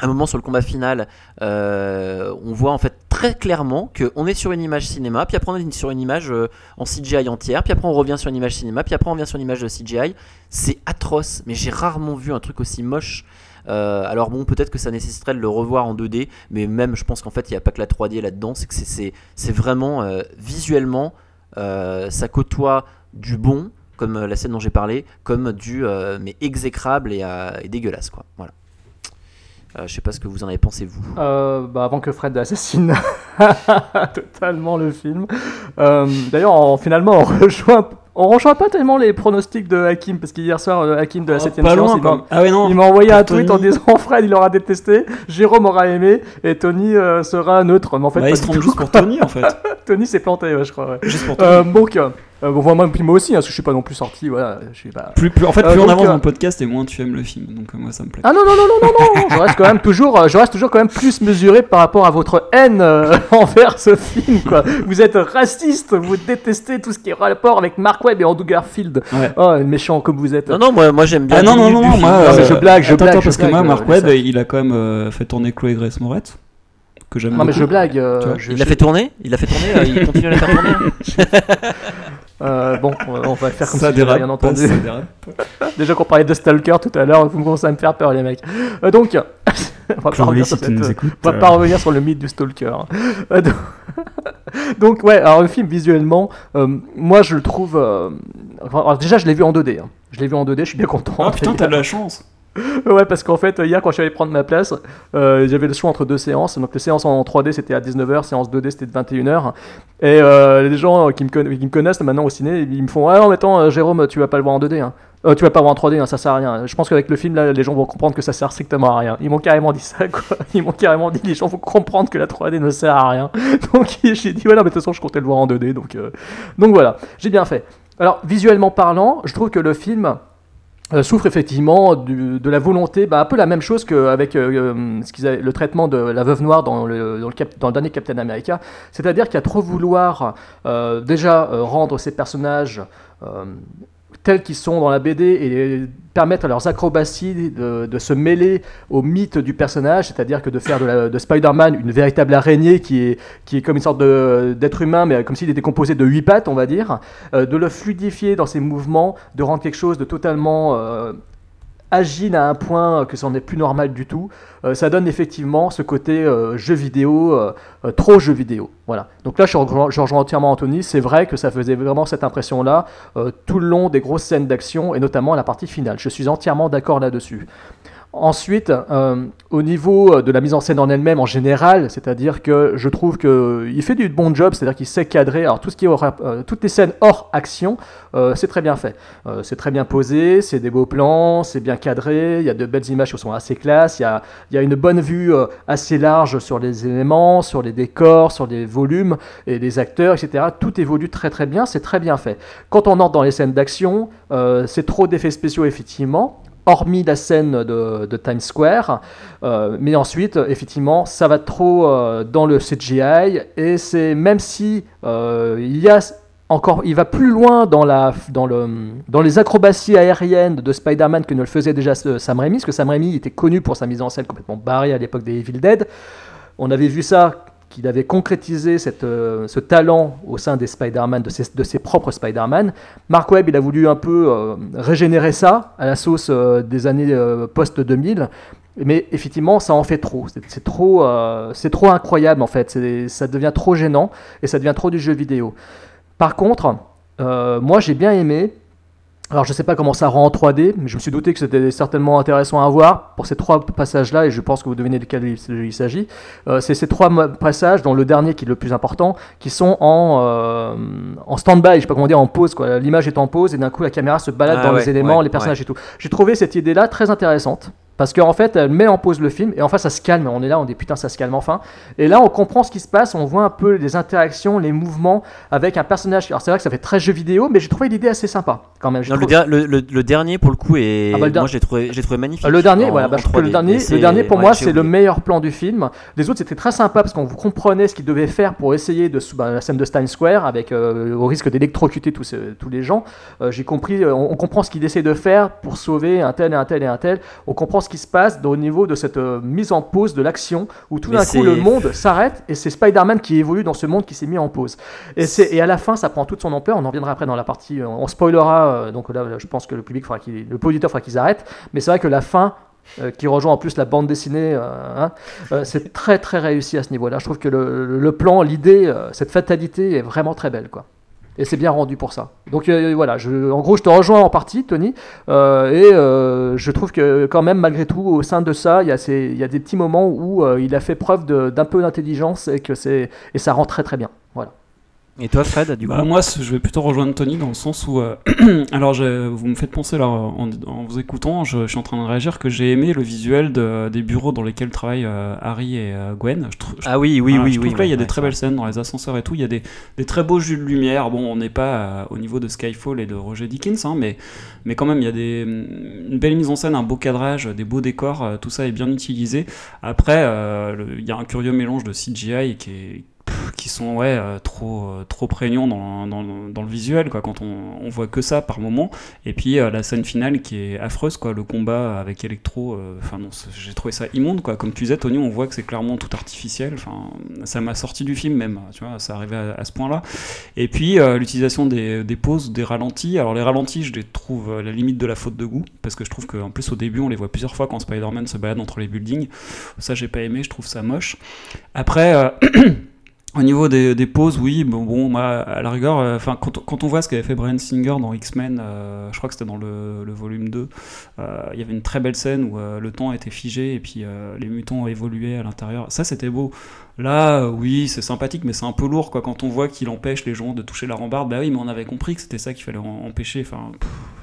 un moment sur le combat final, euh, on voit en fait très clairement qu'on est sur une image cinéma, puis après on est sur une image euh, en CGI entière, puis après on revient sur une image cinéma, puis après on revient sur une image de CGI. C'est atroce, mais j'ai rarement vu un truc aussi moche. Euh, alors bon, peut-être que ça nécessiterait de le revoir en 2D, mais même je pense qu'en fait il n'y a pas que la 3D là-dedans, c'est que c'est- vraiment visuellement, ça côtoie du bon, comme la scène dont j'ai parlé, comme du mais exécrable et, et dégueulasse quoi. Voilà. Euh, je sais pas ce que vous en avez pensé vous. Euh, bah, avant que Fred assassine totalement le film. Euh, D'ailleurs, on- finalement, on rejoint, on rejoint pas tellement les pronostics de Hakim, parce qu'hier soir, Hakim de la Oh, 7 pas séance, loin, il. Ah ouais, non, il m'a envoyé un tweet en disant Fred, il aura détesté, Jérôme aura aimé, et Tony euh, sera neutre. Mais en fait, Bah, pas il se trompe juste pour. Tony, en fait. Tony s'est planté, ouais, je crois. ouais. Juste pour Euh, Tony. donc, euh, euh, bon, moi, puis moi aussi, hein, parce que je suis pas non plus sorti. Voilà, je pas... Plus, plus, en fait, Euh, plus on donc, avance euh, dans le podcast et moins tu aimes le film. Donc euh, moi, ça me plaît. Ah non non non non non non, je reste quand même toujours, euh, je reste toujours quand même plus mesuré par rapport à votre haine euh, envers ce film quoi. Vous êtes raciste, vous détestez tout ce qui est rapport avec Mark Webb et Andrew Garfield. Ouais. Oh méchant comme vous êtes. Non non, moi, moi j'aime bien. Ah non, 10 non, non, non, moi. Non, je euh, blague, je attends, blague, attends, je parce que blague, moi, euh, Mark Webb, il a quand même euh, fait tourner Chloé Grace Moretz. Que j'aime Non mais je blague. euh, Tu vois, je- Il l'a fait tourner? Il l'a fait tourner euh, Il continue à la faire tourner? euh, bon, on va- faire comme ça si dérape, rien entendu. ça dérape. Déjà qu'on parlait de Stalker tout à l'heure, vous commencez à me faire peur les mecs. Euh, donc, on va pas Chloé, revenir si sur tu cette- nous écoutes, On va euh, pas revenir sur le mythe du stalker. Euh, donc- Donc ouais, alors le film visuellement, euh, moi je le trouve... alors, déjà je l'ai vu en 2D. hein. Je l'ai vu en 2D, je suis bien content. Ah putain, t'as de la chance. Ouais, parce qu'en fait, hier, quand je suis allé prendre ma place, euh, j'avais le choix entre deux séances. Donc, les séances en 3D, c'était à 19h, séance 2D, c'était de 21h. Et euh, les gens qui me, connaissent maintenant au ciné, ils me font Ah non, mais attends, euh, Jérôme, tu vas pas le voir en 2D. Hein. Tu vas pas voir en 3D, hein, ça sert à rien. Je pense qu'avec le film, là, les gens vont comprendre que ça sert strictement à rien. Ils m'ont carrément dit ça, quoi. Ils m'ont carrément dit Les gens vont comprendre que la 3D ne sert à rien. Donc, j'ai dit Ouais, non, mais de toute façon, je comptais le voir en 2D. Donc, donc voilà, j'ai bien fait. Alors, visuellement parlant, je trouve que le film euh, souffre effectivement de la volonté, bah, un peu la même chose qu'avec euh, euh, le traitement de la veuve noire dans le, dernier Captain America. C'est-à-dire qu'à trop vouloir euh, déjà rendre ces personnages tels sont dans la BD et permettre à leurs acrobaties de, se mêler au mythe du personnage, c'est-à-dire que de faire de, Spider-Man une véritable araignée qui est, qui est comme une sorte d'être humain, mais comme s'il était composé de huit pattes, on va dire, euh, de le fluidifier dans ses mouvements, de rendre quelque chose de totalement euh, agile à un point que ça n'est plus normal du tout, euh, ça donne effectivement ce côté euh, jeu vidéo, euh, trop jeu vidéo. Voilà. Donc là, je rejoins, entièrement Anthony. C'est vrai que ça faisait vraiment cette impression-là tout le long des grosses scènes d'action et notamment la partie finale. Je suis entièrement d'accord là-dessus. Ensuite, euh, au niveau euh, de la mise en scène en elle-même en général, c'est-à-dire que je trouve qu'il fait du bon job, c'est-à-dire qu'il sait cadrer. Alors tout ce qui est euh, toutes les scènes hors action, euh, c'est très bien fait. Euh, c'est très bien posé, c'est des beaux plans, c'est bien cadré, il y a de belles images qui sont assez classes, il y a, une bonne vue euh, assez large sur les éléments, sur les décors, sur les volumes et les acteurs, etc. Tout évolue très très bien, c'est très bien fait. Quand on entre dans les scènes d'action, euh, c'est trop d'effets spéciaux effectivement. Hormis la scène de, Times Square. Euh, mais ensuite, effectivement, ça va trop euh, dans le CGI et c'est même si euh, il y a encore, il va plus loin dans, la, dans, le, dans les acrobaties aériennes de Spider-Man que ne le faisait déjà Sam Raimi, parce que Sam Raimi était connu pour sa mise en scène complètement barrée à l'époque des Evil Dead. On avait vu ça qu'il avait concrétisé euh, ce talent au sein des Spider-Man, de ses, de ses propres Spider-Man. Mark Webb, il a voulu un peu euh, régénérer ça à la sauce euh, des années post-2000. Mais effectivement, ça en fait trop. C'est trop, c'est trop incroyable en fait. Ça devient trop gênant et ça devient trop du jeu vidéo. Par contre, moi j'ai bien aimé alors je ne sais pas comment ça rend en 3D, mais je me suis douté que c'était certainement intéressant à voir pour ces trois passages-là, et je pense que vous devinez de quel il, s'agit. Euh, c'est ces trois passages, dont le dernier qui est le plus important, qui sont en, euh, en stand-by, je ne sais pas comment dire, en pause. L'image est en pause, et d'un coup la caméra se balade Ah dans ouais, les éléments, ouais, les personnages ouais. et tout. J'ai trouvé cette idée-là très intéressante. Parce qu'en fait, elle met en pause le film et enfin ça se calme. On est là, on dit putain, ça se calme enfin. Et là, on comprend ce qui se passe. On voit un peu les interactions, les mouvements avec un personnage. Alors c'est vrai que ça fait très jeu vidéo, mais j'ai trouvé l'idée assez sympa quand même. Non, le, trouvé- der- le, le- le dernier pour le coup est. Ah bah, le der- Moi j'ai trouvé, j'ai trouvé magnifique. Le dernier, en- voilà, bah, en je trouve que le 3D. dernier, le dernier pour ouais, moi c'est le meilleur plan du film. Les autres c'était très sympa parce qu'on vous comprenait ce qu'ils devaient faire pour essayer de bah, la scène de Stein Square avec euh, au risque d'électrocuter tous, tous les gens. Euh, J'ai compris, euh, on, on comprend ce qu'ils essaient de faire pour sauver un tel et un tel et un tel. On comprend ce qui se passe au niveau de cette euh, mise en pause de l'action où tout d'un coup le monde s'arrête et c'est Spider-Man qui évolue dans ce monde qui s'est mis en pause. Et, à la fin ça prend toute son ampleur. On en reviendra après dans la partie, euh, on spoilera. euh, donc là, je pense que le public fera qu'il, le auditeur fera qu'ils arrêtent. Mais c'est vrai que la fin euh, qui rejoint en plus la bande dessinée. euh, hein, euh, c'est très très réussi à ce niveau-là. Je trouve que le, le- plan, l'idée, cette fatalité est vraiment très belle, quoi. Et c'est bien rendu pour ça. Donc euh, voilà, je, en gros, je te rejoins en partie, Tony. euh, et euh, je trouve que quand même, malgré tout, au sein de ça, il y a, y a des petits moments où il a fait preuve d'un peu d'intelligence et et ça rend très très bien. Voilà. Et toi, Fred, du coup Bah, moi, c- je vais plutôt rejoindre Tony dans le sens où, euh, alors, je- vous me faites penser là en, en vous écoutant, je, je suis en train de réagir que j'ai aimé le visuel de- des bureaux dans lesquels travaillent euh, Harry et euh, Gwen. Je Ah oui, oui, voilà, oui, je trouve oui, que là, il y a des très belles scènes dans les ascenseurs et tout. Il y a des, des très beaux jeux de lumière. Bon, on n'est pas au niveau de Skyfall et de Roger Dickens, hein, mais, mais quand même, il y a des, une belle mise en scène, un beau cadrage, des beaux décors. tout ça est bien utilisé. Après, il y a un curieux mélange de CGI qui est qui sont ouais euh, trop euh, trop prégnants dans, dans, le visuel quoi quand on, on voit que ça par moment. Et puis euh, la scène finale qui est affreuse quoi le combat avec Electro enfin j'ai trouvé ça immonde quoi. Comme tu disais Tony on voit que c'est clairement tout artificiel. Enfin ça m'a sorti du film même tu vois ça arrivait à, ce point là et puis l'utilisation des, des pauses des ralentis. Alors les ralentis je les trouve à la limite de la faute de goût parce que je trouve qu'en plus au début on les voit plusieurs fois quand Spider-Man se balade entre les buildings. Ça j'ai pas aimé je trouve ça moche. Après Au niveau des, pauses, oui, bon, à la rigueur, euh, quand, on- voit ce qu'avait fait Brian Singer dans X-Men, euh, je crois que c'était dans le, volume 2, euh, il y avait une très belle scène où le temps était figé et puis les mutants évolué à l'intérieur. Ça, c'était beau. Là, euh, oui, c'est sympathique, mais c'est un peu lourd, quoi. Quand on voit qu'il empêche les gens de toucher la rambarde, bah oui, mais on avait compris que c'était ça qu'il fallait empêcher. Enfin,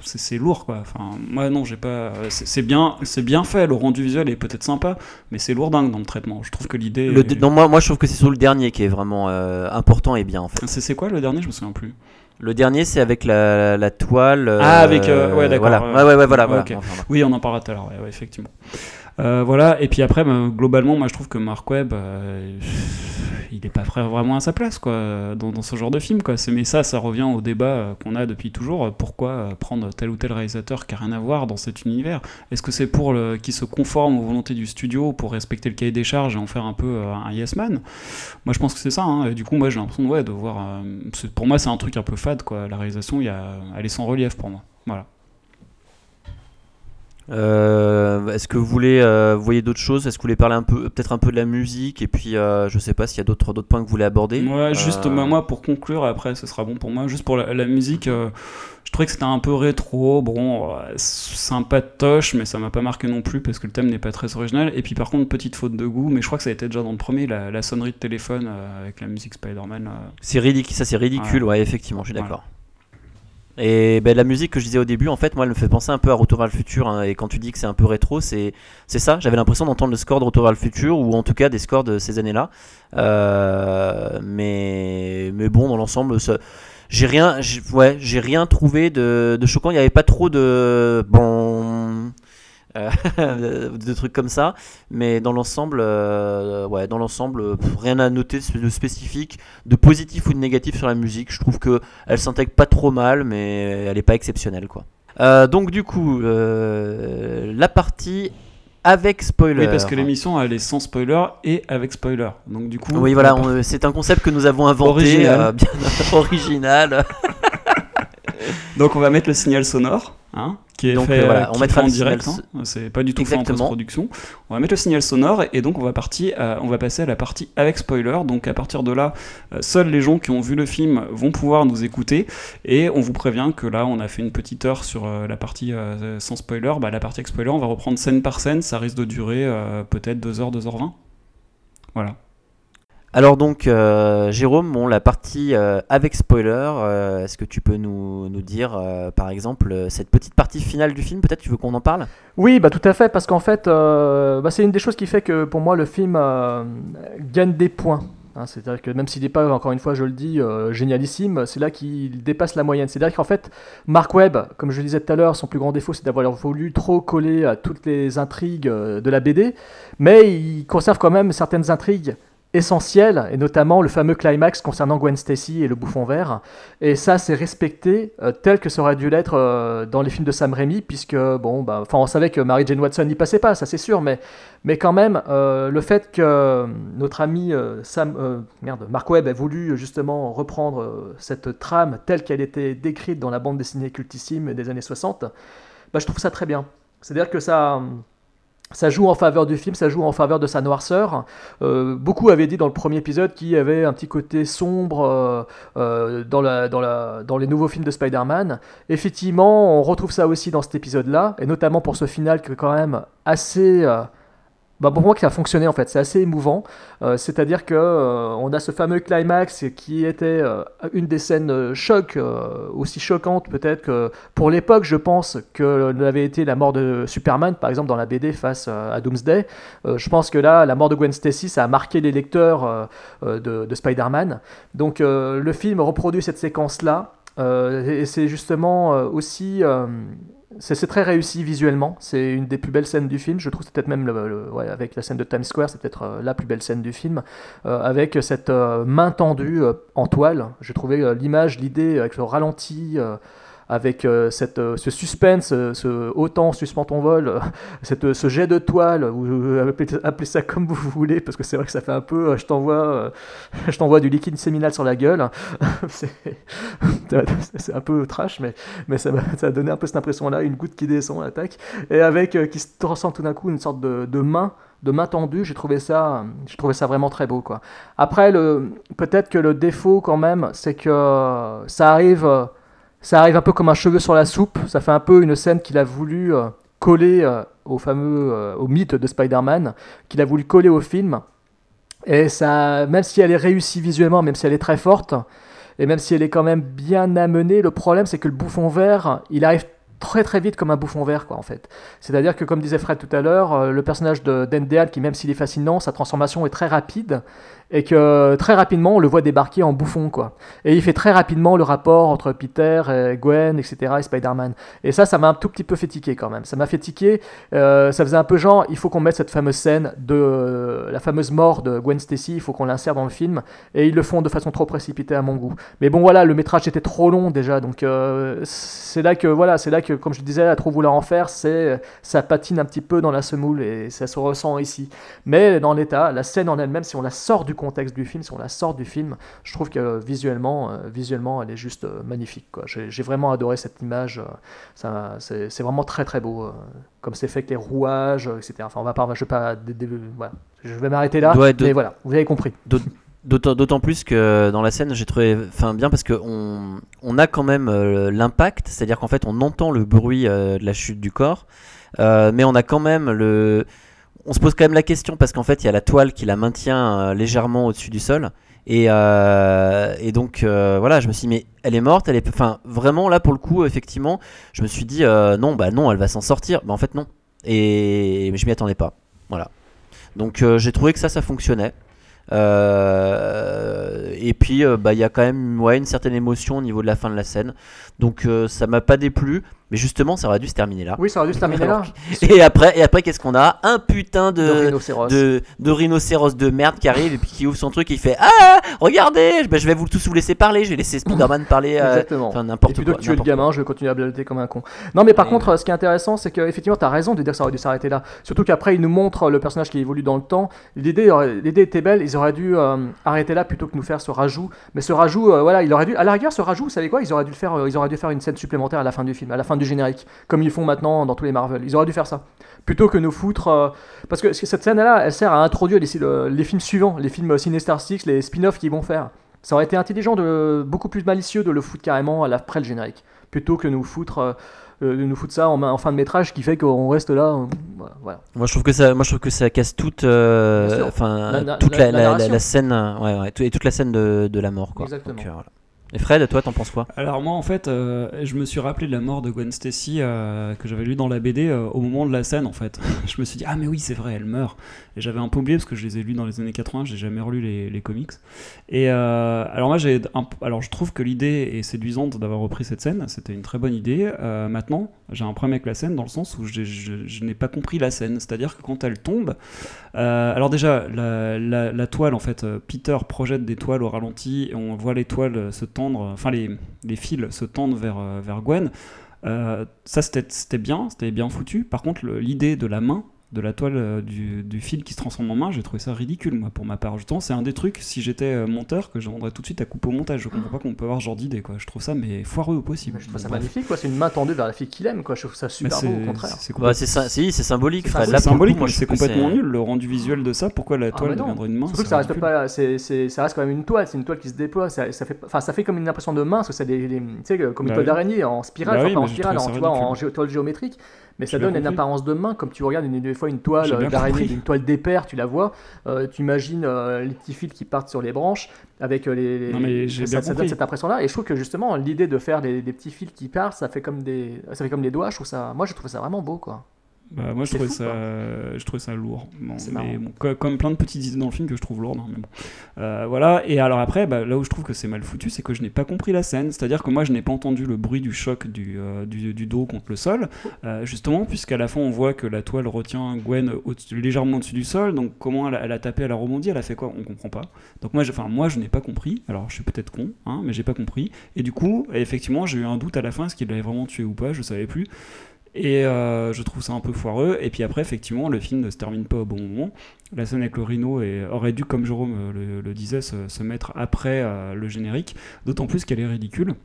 c'est lourd, quoi. Enfin, moi, non, j'ai pas. C'est bien, c'est bien fait. Le rendu visuel est peut-être sympa, mais c'est lourdingue dans le traitement. Je trouve que l'idée. Est- non, moi, moi je trouve que c'est sur le dernier qui est vraiment euh, important et bien en fait. C'est quoi le dernier? Je me souviens plus. Le dernier c'est avec la, la toile. euh, Ah, avec. euh, ouais, d'accord. Voilà. ouais. Ouais, ouais, voilà. Voilà. Enfin. Oui, on en parlera tout à l'heure, effectivement. Euh, voilà, et puis après, bah, globalement, moi je trouve que Mark Webb, euh, il n'est pas vraiment à sa place quoi, dans, ce genre de film. Quoi. Mais ça, ça revient au débat euh, qu'on a depuis toujours. Pourquoi prendre tel ou tel réalisateur qui n'a rien à voir dans cet univers? Est-ce que c'est pour qu'il se conforme aux volontés du studio, pour respecter le cahier des charges et en faire un peu un yes man? Moi je pense que c'est ça. hein. Et du coup, moi j'ai l'impression ouais, de voir. pour moi, c'est un truc un peu fade. Quoi. La réalisation, y a, elle est sans relief pour moi. Voilà. Euh, Est-ce que vous voulez, euh, vous voyez d'autres choses? Est-ce que vous voulez parler un peu, peut-être un peu de la musique? Et puis euh, je sais pas s'il y a d'autres d'autres points que vous voulez aborder. Ouais, juste Euh, moi, moi, pour conclure, après ce sera bon pour moi, juste pour la, la musique, euh, je trouvais que c'était un peu rétro, bon, sympatoche, mais ça m'a pas marqué non plus parce que le thème n'est pas très original. Et puis par contre, petite faute de goût, mais je crois que ça a été déjà dans le premier, la, la sonnerie de téléphone avec la musique Spider-Man. C'est ridicule, ça c'est ridicule, Ouais. ouais, effectivement, je suis d'accord. Et ben, la musique que je disais au début, en fait, moi, elle me fait penser un peu à Retour vers le futur. hein, et quand tu dis que c'est un peu rétro, c'est ça. J'avais l'impression d'entendre le score de Retour vers le futur, ou en tout cas des scores de ces années-là. Euh, mais mais bon, dans l'ensemble, j'ai rien, ouais, rien trouvé de, de choquant. Il n'y avait pas trop de bon. Euh, de trucs comme ça. Mais dans l'ensemble, euh, ouais, dans l'ensemble, euh, rien à noter de spécifique, de positif ou de négatif sur la musique. Je trouve que elle s'intègre pas trop mal, mais elle est pas exceptionnelle, quoi. Euh, donc du coup, euh, la partie avec spoiler. Oui, parce que l'émission elle est sans spoiler et avec spoiler. Donc du coup. Oui, voilà, on- c'est un concept que nous avons inventé, Original. bien original. Donc on va mettre le signal sonore, hein, qui est Donc, fait, euh, voilà, euh, on mettra en direct. hein. C'est pas du tout fait en post-production. On va mettre le signal sonore et donc on va partir, à- on va passer à la partie avec spoiler. Donc à partir de là, euh, seuls les gens qui ont vu le film vont pouvoir nous écouter et on vous prévient que là on a fait une petite heure sur euh, la partie euh, sans spoiler. Bah, la partie avec spoiler, on va reprendre scène par scène. Ça risque de durer euh, peut-être 2h, 2h20. Voilà. Alors donc, euh, Jérôme, bon, la partie euh, avec spoiler, euh, est-ce que tu peux nous, nous dire, par exemple, cette petite partie finale du film, peut-être tu veux qu'on en parle? Oui, bah tout à fait, parce qu'en fait, bah, c'est une des choses qui fait que pour moi le film gagne des points. Hein, C'est-à-dire que même s'il n'est pas, encore une fois, je le dis, génialissime, c'est là qu'il dépasse la moyenne. C'est-à-dire qu'en fait, Mark Webb, comme je le disais tout à l'heure, son plus grand défaut, c'est d'avoir voulu trop coller à toutes les intrigues de la BD, mais il conserve quand même certaines intrigues essentielles, et notamment le fameux climax concernant Gwen Stacy et le bouffon vert. Et ça, c'est respecté euh, tel que ça aurait dû l'être euh, dans les films de Sam Raimi, puisque, bon, bah, on savait que Mary Jane Watson n'y passait pas, ça c'est sûr, mais, mais quand même, euh, le fait que notre ami Sam, merde, Mark Webb ait voulu justement reprendre cette trame telle qu'elle était décrite dans la bande dessinée cultissime des années 60, bah, je trouve ça très bien. C'est-à-dire que ça. Ça joue en faveur du film, ça joue en faveur de sa noirceur. Euh, beaucoup avaient dit dans le premier épisode qu'il y avait un petit côté sombre euh, euh, dans, les nouveaux films de Spider-Man. Effectivement, on retrouve ça aussi dans cet épisode-là, et notamment pour ce final qui est quand même assez... bah pour moi, qui a fonctionné en fait, c'est assez émouvant. Euh, C'est-à-dire que euh, on a ce fameux climax qui était euh, une des scènes choc, aussi choquantes peut-être que pour l'époque, je pense que l'avait été la mort de Superman, par exemple dans la BD face à Doomsday. Je pense que là, la mort de Gwen Stacy, ça a marqué les lecteurs de, de Spider-Man. Donc le film reproduit cette séquence-là. Euh, et c'est justement aussi c'est très réussi visuellement. C'est une des plus belles scènes du film. Je trouve c'est peut-être même avec la scène de Times Square, c'est peut-être euh, la plus belle scène du film. Euh, avec cette euh, main tendue en toile. J'ai trouvé l'image, l'idée avec le ralenti. Avec euh, cette, euh, ce suspense, euh, ce autant suspend ton vol, euh, cette, ce jet de toile, ou appelez, ça comme vous voulez, parce que c'est vrai que ça fait un peu, je t'envoie, je t'envoie du liquide séminal sur la gueule. c'est c'est un peu trash, mais, mais ça, ça a donné un peu cette impression-là, une goutte qui descend, attaque, et avec qui se transforme tout d'un coup une sorte de, de main de main tendue, j'ai trouvé ça, j'ai trouvé ça vraiment très beau quoi. Après le, peut-être que le défaut quand même, c'est que ça arrive, ça arrive un peu comme un cheveu sur la soupe. Ça fait un peu une scène qu'il a voulu euh, coller euh, au fameux, euh, au mythe de Spider-Man, qu'il a voulu coller au film. Et ça, même si elle est réussie visuellement, même si elle est très forte, et même si elle est quand même bien amenée, le problème c'est que le bouffon vert, il arrive très très vite comme un bouffon vert quoi en fait. C'est-à-dire que comme disait Fred tout à l'heure, le personnage de d'Endeal qui même s'il est fascinant, sa transformation est très rapide et que très rapidement on le voit débarquer en bouffon quoi. Et il fait très rapidement le rapport entre Peter, et Gwen, etc. et Spider-Man. Et ça, ça m'a un tout petit peu fait quand même. Ça m'a fait euh, ça faisait un peu genre, il faut qu'on mette cette fameuse scène de euh, la fameuse mort de Gwen Stacy, il faut qu'on l'insère dans le film. Et ils le font de façon trop précipitée à mon goût. Mais bon voilà, le métrage était trop long déjà, donc euh, c'est là que voilà, c'est là que comme je disais, à trop vouloir en faire, c'est ça patine un petit peu dans la semoule et ça se ressent ici. Mais dans l'état, la scène en elle-même, si on la sort du contexte du film, si on la sort du film, je trouve que euh, visuellement, euh, visuellement, elle est juste euh, magnifique. J'ai vraiment adoré cette image. c'est vraiment très très beau, comme c'est fait avec les rouages, etc. Enfin, on va pas, je vais pas, voilà. je vais m'arrêter là. Ouais, mais voilà, vous avez compris. D'aut- D'autant d'autant plus que dans la scène, j'ai trouvé enfin, bien parce qu'on on a quand même euh, l'impact, c'est-à-dire qu'en fait, on entend le bruit euh, de la chute du corps, euh, mais on a quand même le. On se pose quand même la question parce qu'en fait, il y a la toile qui la maintient euh, légèrement au-dessus du sol. Et, euh, donc, euh, voilà, je me suis dit, mais elle est morte, elle est. Enfin, vraiment, là, pour le coup, effectivement, je me suis dit, non, bah non, elle va s'en sortir. Mais en fait, non. Et je m'y attendais pas. Voilà. Donc, j'ai trouvé que ça, ça fonctionnait. Et puis, bah, il y a quand même ouais, une certaine émotion au niveau de la fin de la scène. Donc, ça m'a pas déplu. Mais justement, ça aurait dû se terminer là. Oui, ça aurait dû se terminer là. Et après, et après qu'est-ce qu'on a? Un putain de, De rhinocéros. de, de rhinocéros de merde qui arrive et puis qui ouvre son truc et il fait Ah Regardez ben, Je vais vous tous vous laisser parler, je vais laisser Spider-Man parler. euh, Exactement. Enfin, n'importe plutôt quoi. que tuer le gamin, je vais continuer à blablater comme un con. Non, mais par Et- contre, ce qui est intéressant, c'est qu'effectivement, tu as raison de dire que ça aurait dû s'arrêter là. Surtout qu'après, ils nous montrent le personnage qui évolue dans le temps. L'idée l'idée était belle, ils auraient dû euh, arrêter là plutôt que nous faire ce rajout. Mais ce rajout, euh, voilà, il aurait dû. À la rigueur, ce rajout, vous savez quoi? Ils auraient dû le faire, euh, ils auraient dû faire une scène supplémentaire à la fin du film, à la fin du générique, comme ils font maintenant dans tous les Marvel. Ils auraient dû faire ça. Plutôt que nous foutre. euh, Parce que cette scène-là, elle sert à introduire les, le- les films suivants, les films Sinister Six, les spin-offs qu'ils vont faire. Ça aurait été intelligent, de, beaucoup plus malicieux de le foutre carrément à le générique, plutôt que nous foutre, euh, euh, de nous foutre ça en, en fin de métrage, qui fait qu'on reste là. euh, voilà. Moi je trouve que ça, moi je trouve que ça casse toute, euh, enfin La- la- toute la- scène, euh, ouais, et toute la scène de, de la mort quoi. Exactement. Donc, euh, voilà. Et Fred, toi t'en penses quoi Alors moi en fait, euh, je me suis rappelé de la mort de Gwen Stacy euh, que j'avais lu dans la BD euh, au moment de la scène en fait. je me suis dit ah mais oui c'est vrai elle meurt. Et j'avais un peu oublié parce que je les ai lus dans les années 80, j'ai jamais relu les, comics. Et euh, alors moi j'ai alors je trouve que l'idée est séduisante d'avoir repris cette scène, c'était une très bonne idée. Euh, maintenant j'ai un problème avec la scène dans le sens où je, n'ai pas compris la scène, c'est-à-dire que quand elle tombe, euh, alors déjà la, toile en fait, Peter projette des toiles au ralenti et on voit les toiles se tendre, enfin les, fils se tendent vers, vers Gwen. Euh, ça c'était bien, c'était bien foutu. Par contre l'idée de la main, de la toile euh, du, du fil qui se transforme en main, j'ai trouvé ça ridicule moi pour ma part. Justement c'est un des trucs si j'étais euh, monteur que je demanderais tout de suite à couper au montage. Je comprends pas qu'on peut avoir ce genre d'idée quoi. Je trouve ça mais foireux au possible. Je trouve ça magnifique, quoi. C'est une main tendue vers la fille qu'il aime, quoi. Je trouve ça super c'est- beau, au contraire. c'est- Bah, si, symbolique. C'est symbolique, moi, je c'est complètement nul le rendu visuel de ça. Pourquoi la Ah, toile non. deviendrait une main? Surtout que c'est ça reste pas, c'est, c'est- ça reste quand même une toile, c'est une toile qui se déploie, ça, ça fait, enfin, ça fait comme une impression de main, parce que c'est des, des- tu sais, comme une Bah toile d'araignée en spirale, Bah en spirale, en, toile géométrique, mais ça donne une apparence de main, comme tu regardes une, des fois une toile euh, d'araignée, une toile d'éper, tu la vois, euh, tu imagines euh, les petits fils qui partent sur les branches, avec les, Non, mais j'ai ça, bien ça donne cette impression-là, et je trouve que justement l'idée de faire des, des petits fils qui partent, ça fait comme des, ça fait comme des doigts, je trouve ça, moi je trouve ça vraiment beau, quoi. Bah, moi je trouvais fou, ça, je trouvais ça lourd. Bon, mais bon, comme plein de petites idées dans le film que je trouve lourdes. hein, mais bon. Euh, voilà. Et alors après, bah, là où je trouve que c'est mal foutu, c'est que je n'ai pas compris la scène. C'est-à-dire que moi je n'ai pas entendu le bruit du choc du, euh, du, du dos contre le sol, euh, justement, puisqu'à la fin on voit que la toile retient Gwen au légèrement au-dessus du sol. Donc comment elle, a- elle a tapé, elle a rebondi, elle a fait quoi? On comprend pas. Donc moi, je- moi je n'ai pas compris. Alors je suis peut-être con, hein, mais j'ai pas compris. Et du coup, effectivement, j'ai eu un doute à la fin, est-ce qu'il l'avait vraiment tué ou pas? Je savais plus. Et euh, je trouve ça un peu foireux. Et puis après, effectivement, le film ne se termine pas au bon moment. La scène avec le rhino aurait dû, comme Jérôme euh, le, disait, se, mettre après euh, le générique. D'autant plus qu'elle est ridicule.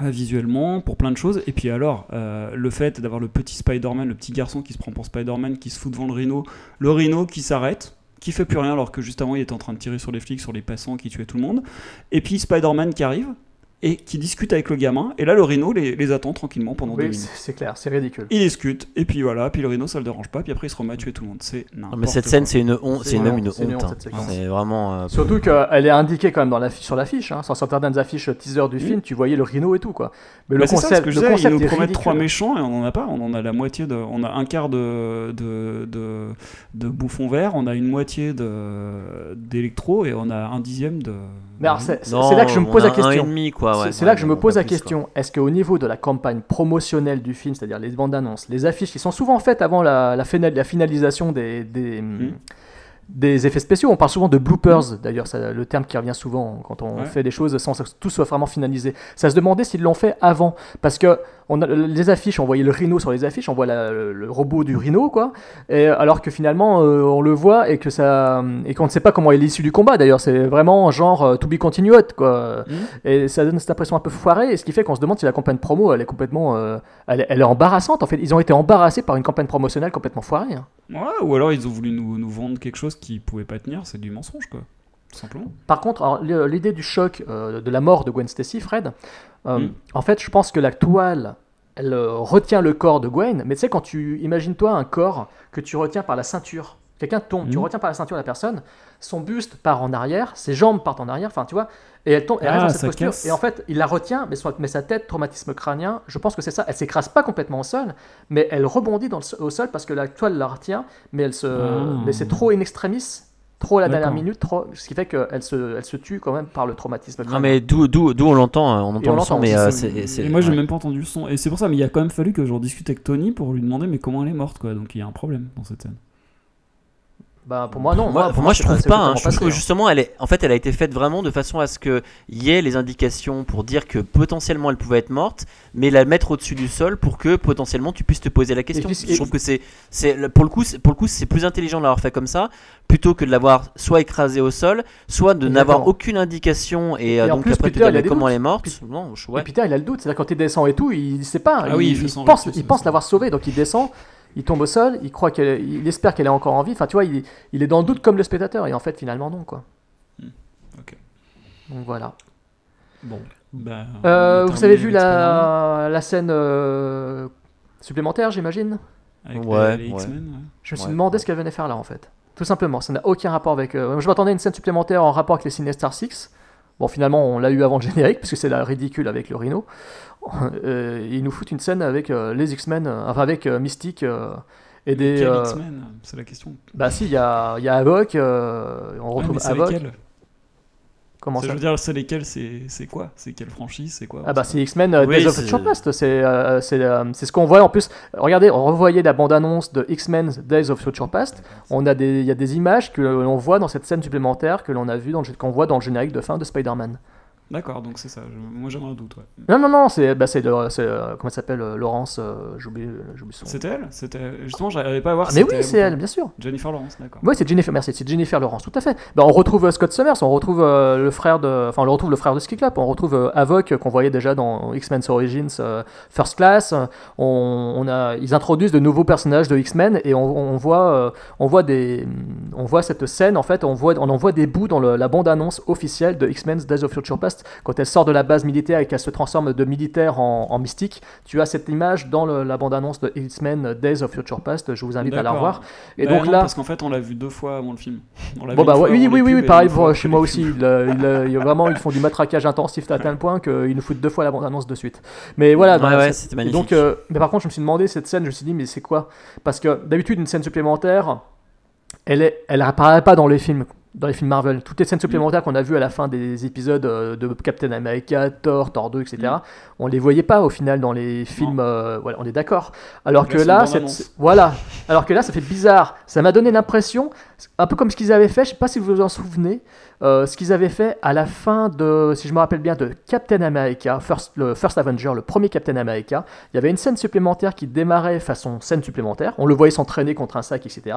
visuellement, pour plein de choses. Et puis alors, le fait d'avoir le petit Spider-Man, le petit garçon qui se prend pour Spider-Man, qui se fout devant le rhino, le rhino qui s'arrête, qui fait plus rien alors que juste avant il était en train de tirer sur les flics, sur les passants qui tuaient tout le monde. Et puis Spider-Man qui arrive et qui discute avec le gamin. Et là, le rhino les, les attend tranquillement pendant deux minutes. c'est c'est clair, c'est ridicule. Il discute, et puis voilà, puis le rhino ça le dérange pas, puis après il se remet à tuer tout le monde. C'est Non, n'importe mais cette quoi. scène, c'est une honte, C'est c'est une même une honte. honte, hein. C'est vraiment. euh, Surtout qu'elle est indiquée quand même dans sur l'affiche. Hein. Sur certaines affiches teaser du film, tu voyais le rhino et tout quoi. Mais Bah, le c'est ça, concept, ce que je le disais, concept ils nous promettent trois méchants et on en a pas. On en a la moitié de, on a un quart de de, de, de bouffon vert, on a une moitié de d'électro et on a un dixième de. Mais alors, c'est là que je me pose la question. ouais. C'est- là que je me pose la question. Est-ce qu'au niveau de la campagne promotionnelle du film, c'est-à-dire les bandes annonces, les affiches qui sont souvent faites avant la, la, fina- la finalisation des, des, Hmm. des effets spéciaux, on parle souvent de bloopers, d'ailleurs, c'est le terme qui revient souvent quand on Ouais. fait des choses sans que tout soit vraiment finalisé. Ça se demandait s'ils l'ont fait avant, parce que on a, les affiches, on voyait le rhino sur les affiches, on voit la- le, le robot du rhino, quoi, et alors que finalement euh, on le voit et que ça et qu'on ne sait pas comment est l'issue du combat. D'ailleurs, c'est vraiment genre euh, to be continued, quoi. Et ça donne cette impression un peu foirée, et ce qui fait qu'on se demande si la campagne promo, elle est complètement, euh, elle, est- elle est embarrassante. En fait, ils ont été embarrassés par une campagne promotionnelle complètement foirée. hein. Ouais, ou alors ils ont voulu nous, nous vendre quelque chose qui pouvait pas tenir, c'est du mensonge quoi, simplement. Par contre, l'idée du choc euh, de la mort de Gwen Stacy, Fred, euh, Mm. en fait, je pense que la toile, elle euh, retient le corps de Gwen, mais tu sais, quand tu imagines-toi un corps que tu retiens par la ceinture, quelqu'un tombe, tu Mm. retiens par la ceinture la personne, son buste part en arrière, ses jambes partent en arrière, enfin, tu vois, et elle tombe, elle Ah, reste dans cette posture, casse. et en fait, il la retient, mais, son- mais sa tête, traumatisme crânien, je pense que c'est ça, elle s'écrase pas complètement au sol, mais elle rebondit dans le so- au sol parce que la toile la retient, mais, elle se, Ah. mais c'est trop in extremis, Trop à la dernière minute, trop, ce qui fait qu'elle se, elle se tue quand même par le traumatisme. Non, crânien. mais d'où d'où d'où on l'entend, hein, on entend on le son, mais c'est euh, c'est. c'est- Et moi, j'ai ouais. même pas entendu le son. Et c'est pour ça, mais il a quand même fallu que j'en discute avec Tony pour lui demander mais comment elle est morte, quoi. Donc il y a un problème dans cette scène. Bah, pour moi, non. Moi, pour pour moi, je c'est trouve pas. hein. Je trouve passé, que hein. justement, elle est, en fait, elle a été faite vraiment de façon à ce que y ait les indications pour dire que potentiellement elle pouvait être morte, mais la mettre au-dessus du sol pour que potentiellement tu puisses te poser la question. puis- je trouve que c'est, c'est pour le coup, pour le coup, c'est plus intelligent de l'avoir fait comme ça plutôt que de l'avoir soit écrasée au sol, soit de n'avoir aucune indication et, Et euh, donc plus, après Peter, te dire comment doutes. elle est morte? Puis- Non, je- ouais. Peter, il a le doute. C'est-à-dire quand il descend et tout, il sait pas. Ah oui, il, il pense, il l'avoir sauvé, donc il descend, il tombe au sol, il croit qu'elle, il espère qu'elle est encore en vie. Enfin, tu vois, il, il est dans le doute comme le spectateur. Et en fait, finalement, non, quoi. Hmm, ok. Donc voilà. Bon. Bah, Euh, vous avez vu la, la scène euh, supplémentaire, j'imagine avec Ouais, les, les ouais. X-Men ouais. Je me suis Ouais, demandé ouais. ce qu'elle venait faire là, en fait. Tout simplement, ça n'a aucun rapport avec. euh, Je m'attendais à une scène supplémentaire en rapport avec les Sinister Six. Bon, finalement, on l'a eu avant le générique, puisque c'est la ridicule avec le Rhino. Euh, ils nous foutent une scène avec euh, les X-Men, euh, enfin avec euh, Mystique et des. Quel X-Men? C'est la question. bah si, il y a, y a Havok, on Ouais, retrouve Havok. Comment Ça, ça Je veux dire, c'est lesquels C'est quoi? C'est quelle franchise? C'est quoi? Ah bah c'est X-Men euh, Oui, Days of Future Past, c'est euh, euh, ce qu'on voit en plus. Regardez, on revoyait la bande-annonce de X-Men Days of Future Past. On a des il y a des images que l'on voit dans cette scène supplémentaire que l'on a vu dans qu'on voit dans le générique de fin de Spider-Man. D'accord, donc c'est ça. Je- Moi j'avais un doute. Ouais. Non non non, c'est bah c'est euh, comment elle s'appelle euh, Laurence euh, j'oublie j'oublie son. C'était elle? C'était justement, j'arrivais pas à voir. Ah, si mais c'était oui, c'est elle, bien sûr. Jennifer Lawrence, d'accord. Oui, c'est Jennifer, merci, c'est Jennifer Lawrence, tout à fait. Bah, on retrouve euh, Scott Summers, on retrouve euh, le frère de, enfin, on retrouve le frère de Cyclope, on retrouve euh, Havok euh, qu'on voyait déjà dans X-Men Origins euh, First Class. On, on a, ils introduisent de nouveaux personnages de X-Men et on, on voit, euh, on voit des, on voit cette scène en fait, on voit, on en voit des bouts dans le- la bande-annonce officielle de X-Men Days of Future Past quand elle sort de la base militaire et qu'elle se transforme de militaire en, en mystique. Tu as cette image dans le- la bande-annonce de X-Men Days of Future Past. Je vous invite à la revoir. Et Bah donc non, là, parce qu'en fait, on l'a vu deux fois avant le film. On Bon bah fois oui, oui, oui, pareil pour chez moi aussi. Il, il, il y a vraiment, ils font du matraquage intensif à tel point qu'ils nous foutent deux fois la bande-annonce de suite. Mais voilà. Ouais, ouais, donc, euh, mais par contre, je me suis demandé cette scène, je me suis dit, mais c'est quoi? Parce que d'habitude, une scène supplémentaire, elle est, elle apparaît pas dans les films. Dans les films Marvel, toutes les scènes supplémentaires qu'on a vues à la fin des épisodes euh, de Captain America, Thor, Thor 2, etc., Mm. on les voyait pas au final dans les films. euh, voilà, on est d'accord. Alors que là, voilà. Alors que là, ça fait bizarre. Ça m'a donné l'impression, un peu comme ce qu'ils avaient fait, je sais pas si vous vous en souvenez, euh, ce qu'ils avaient fait à la fin de, si je me rappelle bien, de Captain America, First, le First Avenger, le premier Captain America. Il y avait une scène supplémentaire qui démarrait façon scène supplémentaire. On le voyait s'entraîner contre un sac, etc.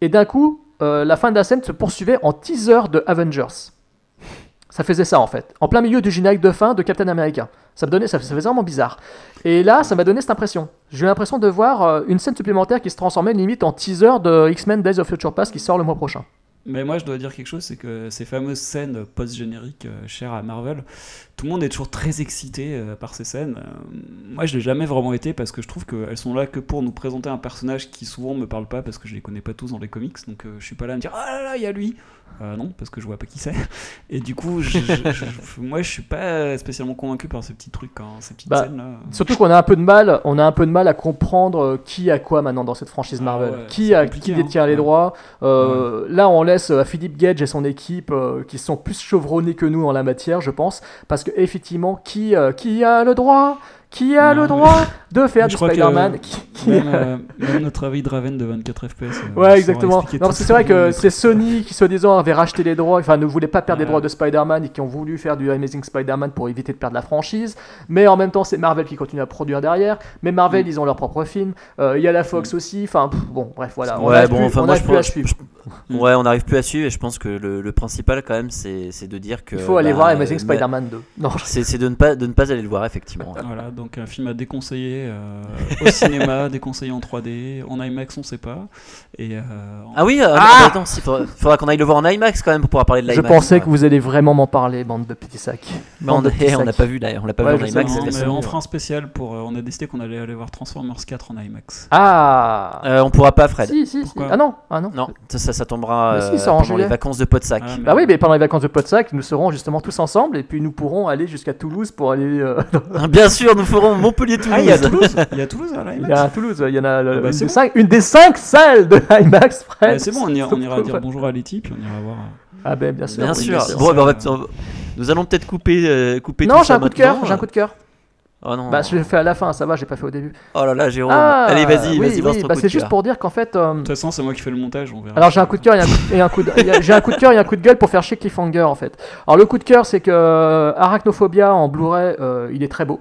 Et d'un coup, euh, la fin de la scène se poursuivait en teaser de Avengers. Ça faisait ça en fait, en plein milieu du générique de fin de Captain America. Ça me donnait, ça, faisait vraiment bizarre. Et là, ça m'a donné cette impression. J'ai eu l'impression de voir euh, une scène supplémentaire qui se transformait limite en teaser de X-Men Days of Future Past qui sort le mois prochain. Mais moi, je dois dire quelque chose, c'est que ces fameuses scènes post-génériques euh, chères à Marvel, tout le monde est toujours très excité euh, par ces scènes. Euh, moi, je l'ai jamais vraiment été parce que je trouve qu'elles sont là que pour nous présenter un personnage qui souvent me parle pas parce que je les connais pas tous dans les comics, donc je suis pas là à me dire ah là là, il y a lui. Euh, non, parce que je vois pas qui c'est. Et du coup, je- je- je- moi, je suis pas spécialement convaincu par ces petits trucs, hein, ces petites Bah, scènes là. Surtout qu'on a un peu de mal, on a un peu de mal à comprendre euh, qui a quoi maintenant dans cette franchise Ah Marvel. ouais, qui a détient hein. les Ouais. droits. Euh, Là, on laisse à Philippe Gage et son équipe euh, qui sont plus chevronnés que nous en la matière, je pense, parce que effectivement, qui qui a le droit? Qui a Non, le mais- droit de faire du Spider-Man qui- qui- Même, euh, même notre avis de Raven de 24 FPS. euh, Ouais, exactement. c'est vrai que c'est. Sony qui, soi-disant, avait racheté les droits, enfin, ne voulait pas perdre les droits de Spider-Man et qui ont voulu faire du Amazing Spider-Man pour éviter de perdre la franchise. Mais en même temps, c'est Marvel qui continue à produire derrière. Mais Marvel, Mm. ils ont leur propre film. Euh, Il y a la Fox aussi. Enfin, pff, bon, bref, voilà. On Ouais, arrive bon, plus- enfin, on moi, arrive je plus à pense- suivre. Mm. Ouais, on n'arrive plus à suivre et je pense que le, le principal quand même c'est c'est de dire que Il faut aller bah, voir Amazing euh, Spider-Man 2. Non, je- C'est c'est de ne pas de ne pas aller le voir effectivement. Voilà, donc un film à déconseiller euh, au cinéma, déconseillé en 3D, en IMAX on sait pas. Et, euh, en- Ah oui, euh, Ah attends, faudra, faudra qu'on aille le voir en IMAX quand même pour pouvoir parler de je l'IMAX. pensais ouais. que vous allez vraiment m'en parler, bande de petits sacs. Mais on Bande de petits on n'a pas vu on l'a pas Ouais, vu en je IMAX. On fera un spécial pour. euh, on a décidé qu'on allait aller voir Transformers 4 en IMAX. Ah Euh, on pourra pas Fred. Si, si, si. Ah non, ah non. Non, ça, ça, ça tombera si, pendant les vacances de Podsac. Ah, mais- Bah oui, mais pendant les vacances de Podsac, nous serons justement tous ensemble et puis nous pourrons aller jusqu'à Toulouse pour aller. euh, Bien sûr, nous Montpellier-Toulouse. Ah, il y a Toulouse Il y a Toulouse à Il y a à Toulouse, il y en a le- Ah bah, une, des bon. cinq, une des cinq salles de IMAX, Fred. Ouais, C'est bon, on ira, on ira dire bonjour à Letty, puis on ira voir. Ah ben bien sûr. Bien oui, sûr. bien sûr. Bon, bah, on va- on va- nous allons peut-être couper, euh, couper Non, tout j'ai ça un coup de cœur, j'ai un coup de cœur. Oh non. Bah, je l'ai fait à la fin, ça va, j'ai pas fait au début. Oh là là, Jérôme. Ah, Allez, vas-y, oui, vas-y, oui, bah, c'est juste pour dire qu'en fait. euh, De toute façon, c'est moi qui fais le montage, on verra. Alors j'ai un coup de cœur et un coup, de, j'ai un coup de cœur et un coup de gueule pour faire chier Cliffhanger en fait. Alors le coup de cœur c'est que euh, Arachnophobia en Blu-ray euh, il est très beau.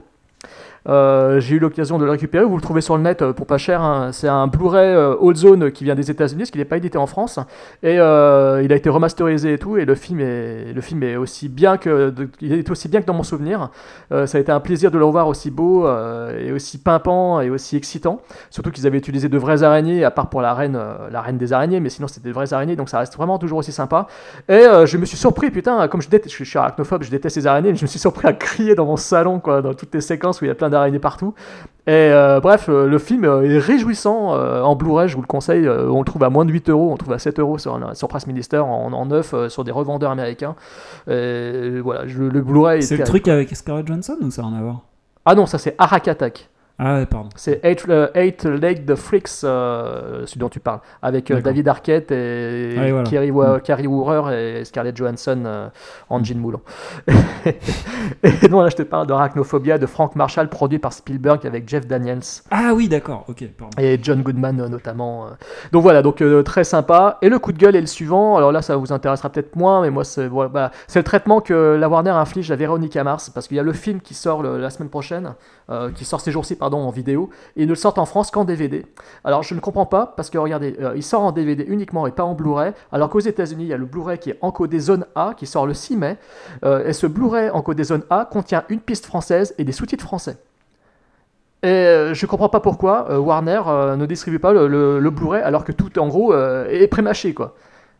Euh, j'ai eu l'occasion de le récupérer, vous le trouvez sur le net euh, pour pas cher. hein. C'est un Blu-ray euh, Old Zone qui vient des États-Unis, parce qu'il n'est pas édité en France. Et euh, il a été remasterisé et tout. Et le film est, le film est aussi bien que, de- il est aussi bien que dans mon souvenir. Euh, ça a été un plaisir de le revoir aussi beau euh, et aussi pimpant et aussi excitant. Surtout qu'ils avaient utilisé de vraies araignées, à part pour la reine, euh, la reine des araignées, mais sinon c'était de vraies araignées, donc ça reste vraiment toujours aussi sympa. Et euh, je me suis surpris, putain, comme je déteste, je suis arachnophobe, je déteste les araignées, mais je me suis surpris à crier dans mon salon, quoi, dans toutes les séquences où il y a plein d'araignées partout. Et euh, bref, euh, le film euh, est réjouissant en Blu-ray, je vous le conseille. on le trouve à moins de 8 euros, on le trouve à 7 euros sur, sur Press Minister en, en neuf sur des revendeurs américains. Et voilà, je- le Blu-ray est C'est le truc avec Scarlett Johansson ou ça n'a rien à voir? Ah non, ça c'est Arak Attack. Ah ouais, pardon. C'est Eight, euh, Eight Leg the Freaks, euh, celui dont tu parles, avec euh. David Arquette et Ah oui, voilà. Kerry, Mm. Woorer et Scarlett Johansson euh, en jean moulant. et non, là je te parle de Arachnophobia de Frank Marshall, produit par Spielberg avec Jeff Daniels Ah oui, d'accord, ok, pardon. et John Goodman euh, notamment. Donc voilà, donc très sympa. Et le coup de gueule est le suivant. Alors là, ça vous intéressera peut-être moins, mais moi, c'est voilà, bah, le traitement que la Warner inflige à Véronica Mars, parce qu'il y a le film qui sort le- la semaine prochaine, qui sort ces jours-ci, pardon, en vidéo, et ne sortent en France qu'en DVD. Alors je ne comprends pas, parce que regardez, euh, il sort en DVD uniquement et pas en Blu-ray, alors qu'aux États-Unis, il y a le Blu-ray qui est encodé zone A, qui sort le 6 mai, euh, et ce Blu-ray encodé zone A contient une piste française et des sous-titres français. Et euh, je comprends pas pourquoi Warner ne distribue pas le, le- Blu-ray alors que tout en gros est prémâché quoi.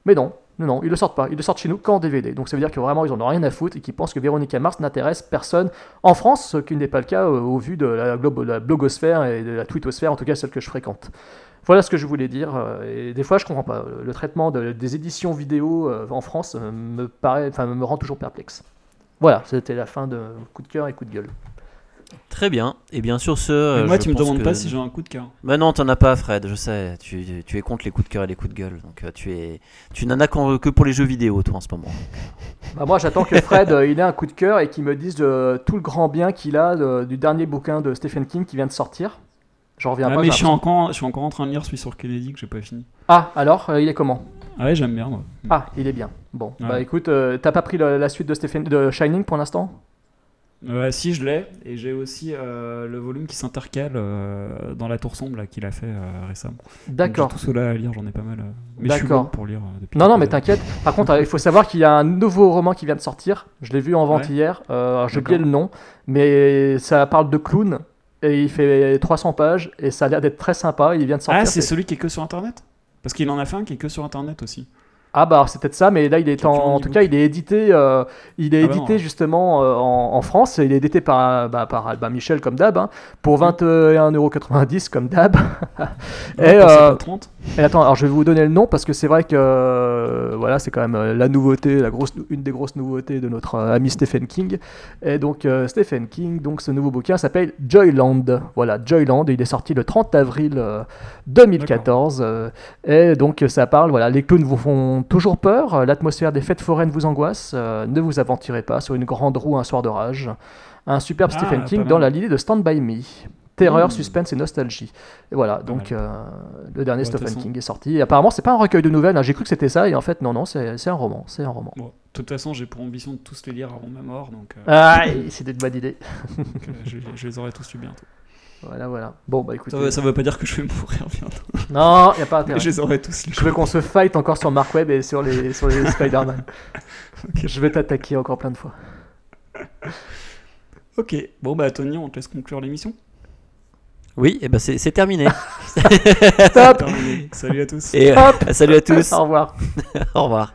Mais non, non, non, ils le sortent pas. Ils le sortent chez nous qu'en DVD. Donc ça veut dire que vraiment ils en ont rien à foutre et qu'ils pensent que Véronica Mars n'intéresse personne en France, ce qui n'est pas le cas euh, au vu de la, blogosphère et de la twittosphère, en tout cas celle que je fréquente. Voilà ce que je voulais dire. euh, Et des fois je comprends pas. Le traitement de- des éditions vidéo euh, en France me paraît, enfin me rend toujours perplexe. Voilà, c'était la fin de coup de cœur et coup de gueule. Très bien. Et bien sur ce. Mais euh, moi, je tu me demandes que- pas si j'ai un coup de cœur. Bah non, t'en as pas, Fred. Je sais. Tu, tu es contre les coups de cœur et les coups de gueule. Donc euh, tu es, tu n'en as que pour les jeux vidéo, toi, en ce moment. Bah, moi, j'attends que Fred euh, il ait un coup de cœur et qu'il me dise euh, tout le grand bien qu'il a de- du dernier bouquin de Stephen King qui vient de sortir. J'en reviens Ah, pas. mais je suis, encore, je suis encore en train de lire celui sur Kennedy que j'ai pas fini. Ah, alors, euh, il est comment? Ah ouais, j'aime bien, moi. Ah, il est bien. Bon, Ouais. bah écoute, euh, t'as pas pris la, la suite de, Stephen, de Shining pour l'instant? Ouais, si, je l'ai. Et j'ai aussi euh, le volume qui s'intercale euh, dans La Tour Sombre qu'il a fait euh, récemment. D'accord. Tout cela à lire, j'en ai pas mal. euh, Mais je suis bon pour lire euh, depuis Non, non, mais t'inquiète. Par contre, euh, il faut savoir qu'il y a un nouveau roman qui vient de sortir. Je l'ai vu en vente Ouais. hier. Euh, j'ai oublié le nom, mais ça parle de clown. Et il fait 300 pages et ça a l'air d'être très sympa. Il vient de sortir. Ah, c'est celui qui est que sur internet? Parce qu'il en a fait un qui est que sur internet aussi. Ah bah c'est peut-être ça, mais là il est en, en tout cas il est édité, euh, il est Ah bah édité non. justement euh, en, en France, il est édité par, bah, par Albin Michel comme d'hab, hein, pour 21,90€ comme d'hab. et, euh, pas 30. et attends, alors je vais vous donner le nom parce que c'est vrai que euh, voilà c'est quand même euh, la nouveauté, la grosse, une des grosses nouveautés de notre euh, ami Stephen King. Et donc euh, Stephen King, donc ce nouveau bouquin s'appelle Joyland. Voilà Joyland, il est sorti le 30 avril euh, 2014. euh, et donc ça parle, voilà, les clowns vous font toujours peur, l'atmosphère des fêtes foraines vous angoisse, euh, ne vous aventurez pas sur une grande roue un soir d'orage. Un superbe Ah, Stephen King dans la lignée de Stand By Me. Terreur, Mmh. suspense et nostalgie. Et voilà, donc euh, le dernier Ouais, de Stephen façon. King est sorti. Et apparemment, c'est pas un recueil de nouvelles. hein. J'ai cru que c'était ça, et en fait, non, non, c'est un roman. C'est un roman. Bon, de toute façon, j'ai pour ambition de tous les lire avant ma mort, donc, euh, Ah, c'était une bonne idée. donc, je, je les aurai tous lus bientôt. Voilà, voilà. Bon, bah écoutez. Ça, veut- ça veut pas dire que je vais mourir bientôt. Non, y a pas intérêt. je les aurai tous. Je veux qu'on se fight encore sur Mark Webb et sur les, sur les Spider-Man. Je vais t'attaquer encore plein de fois. Ok, bon bah Tony, on te laisse conclure l'émission. Oui, et ben c'est c'est terminé. Stop Terminé. Salut à tous. Et euh, Hop. salut à tous. Au revoir. Au revoir.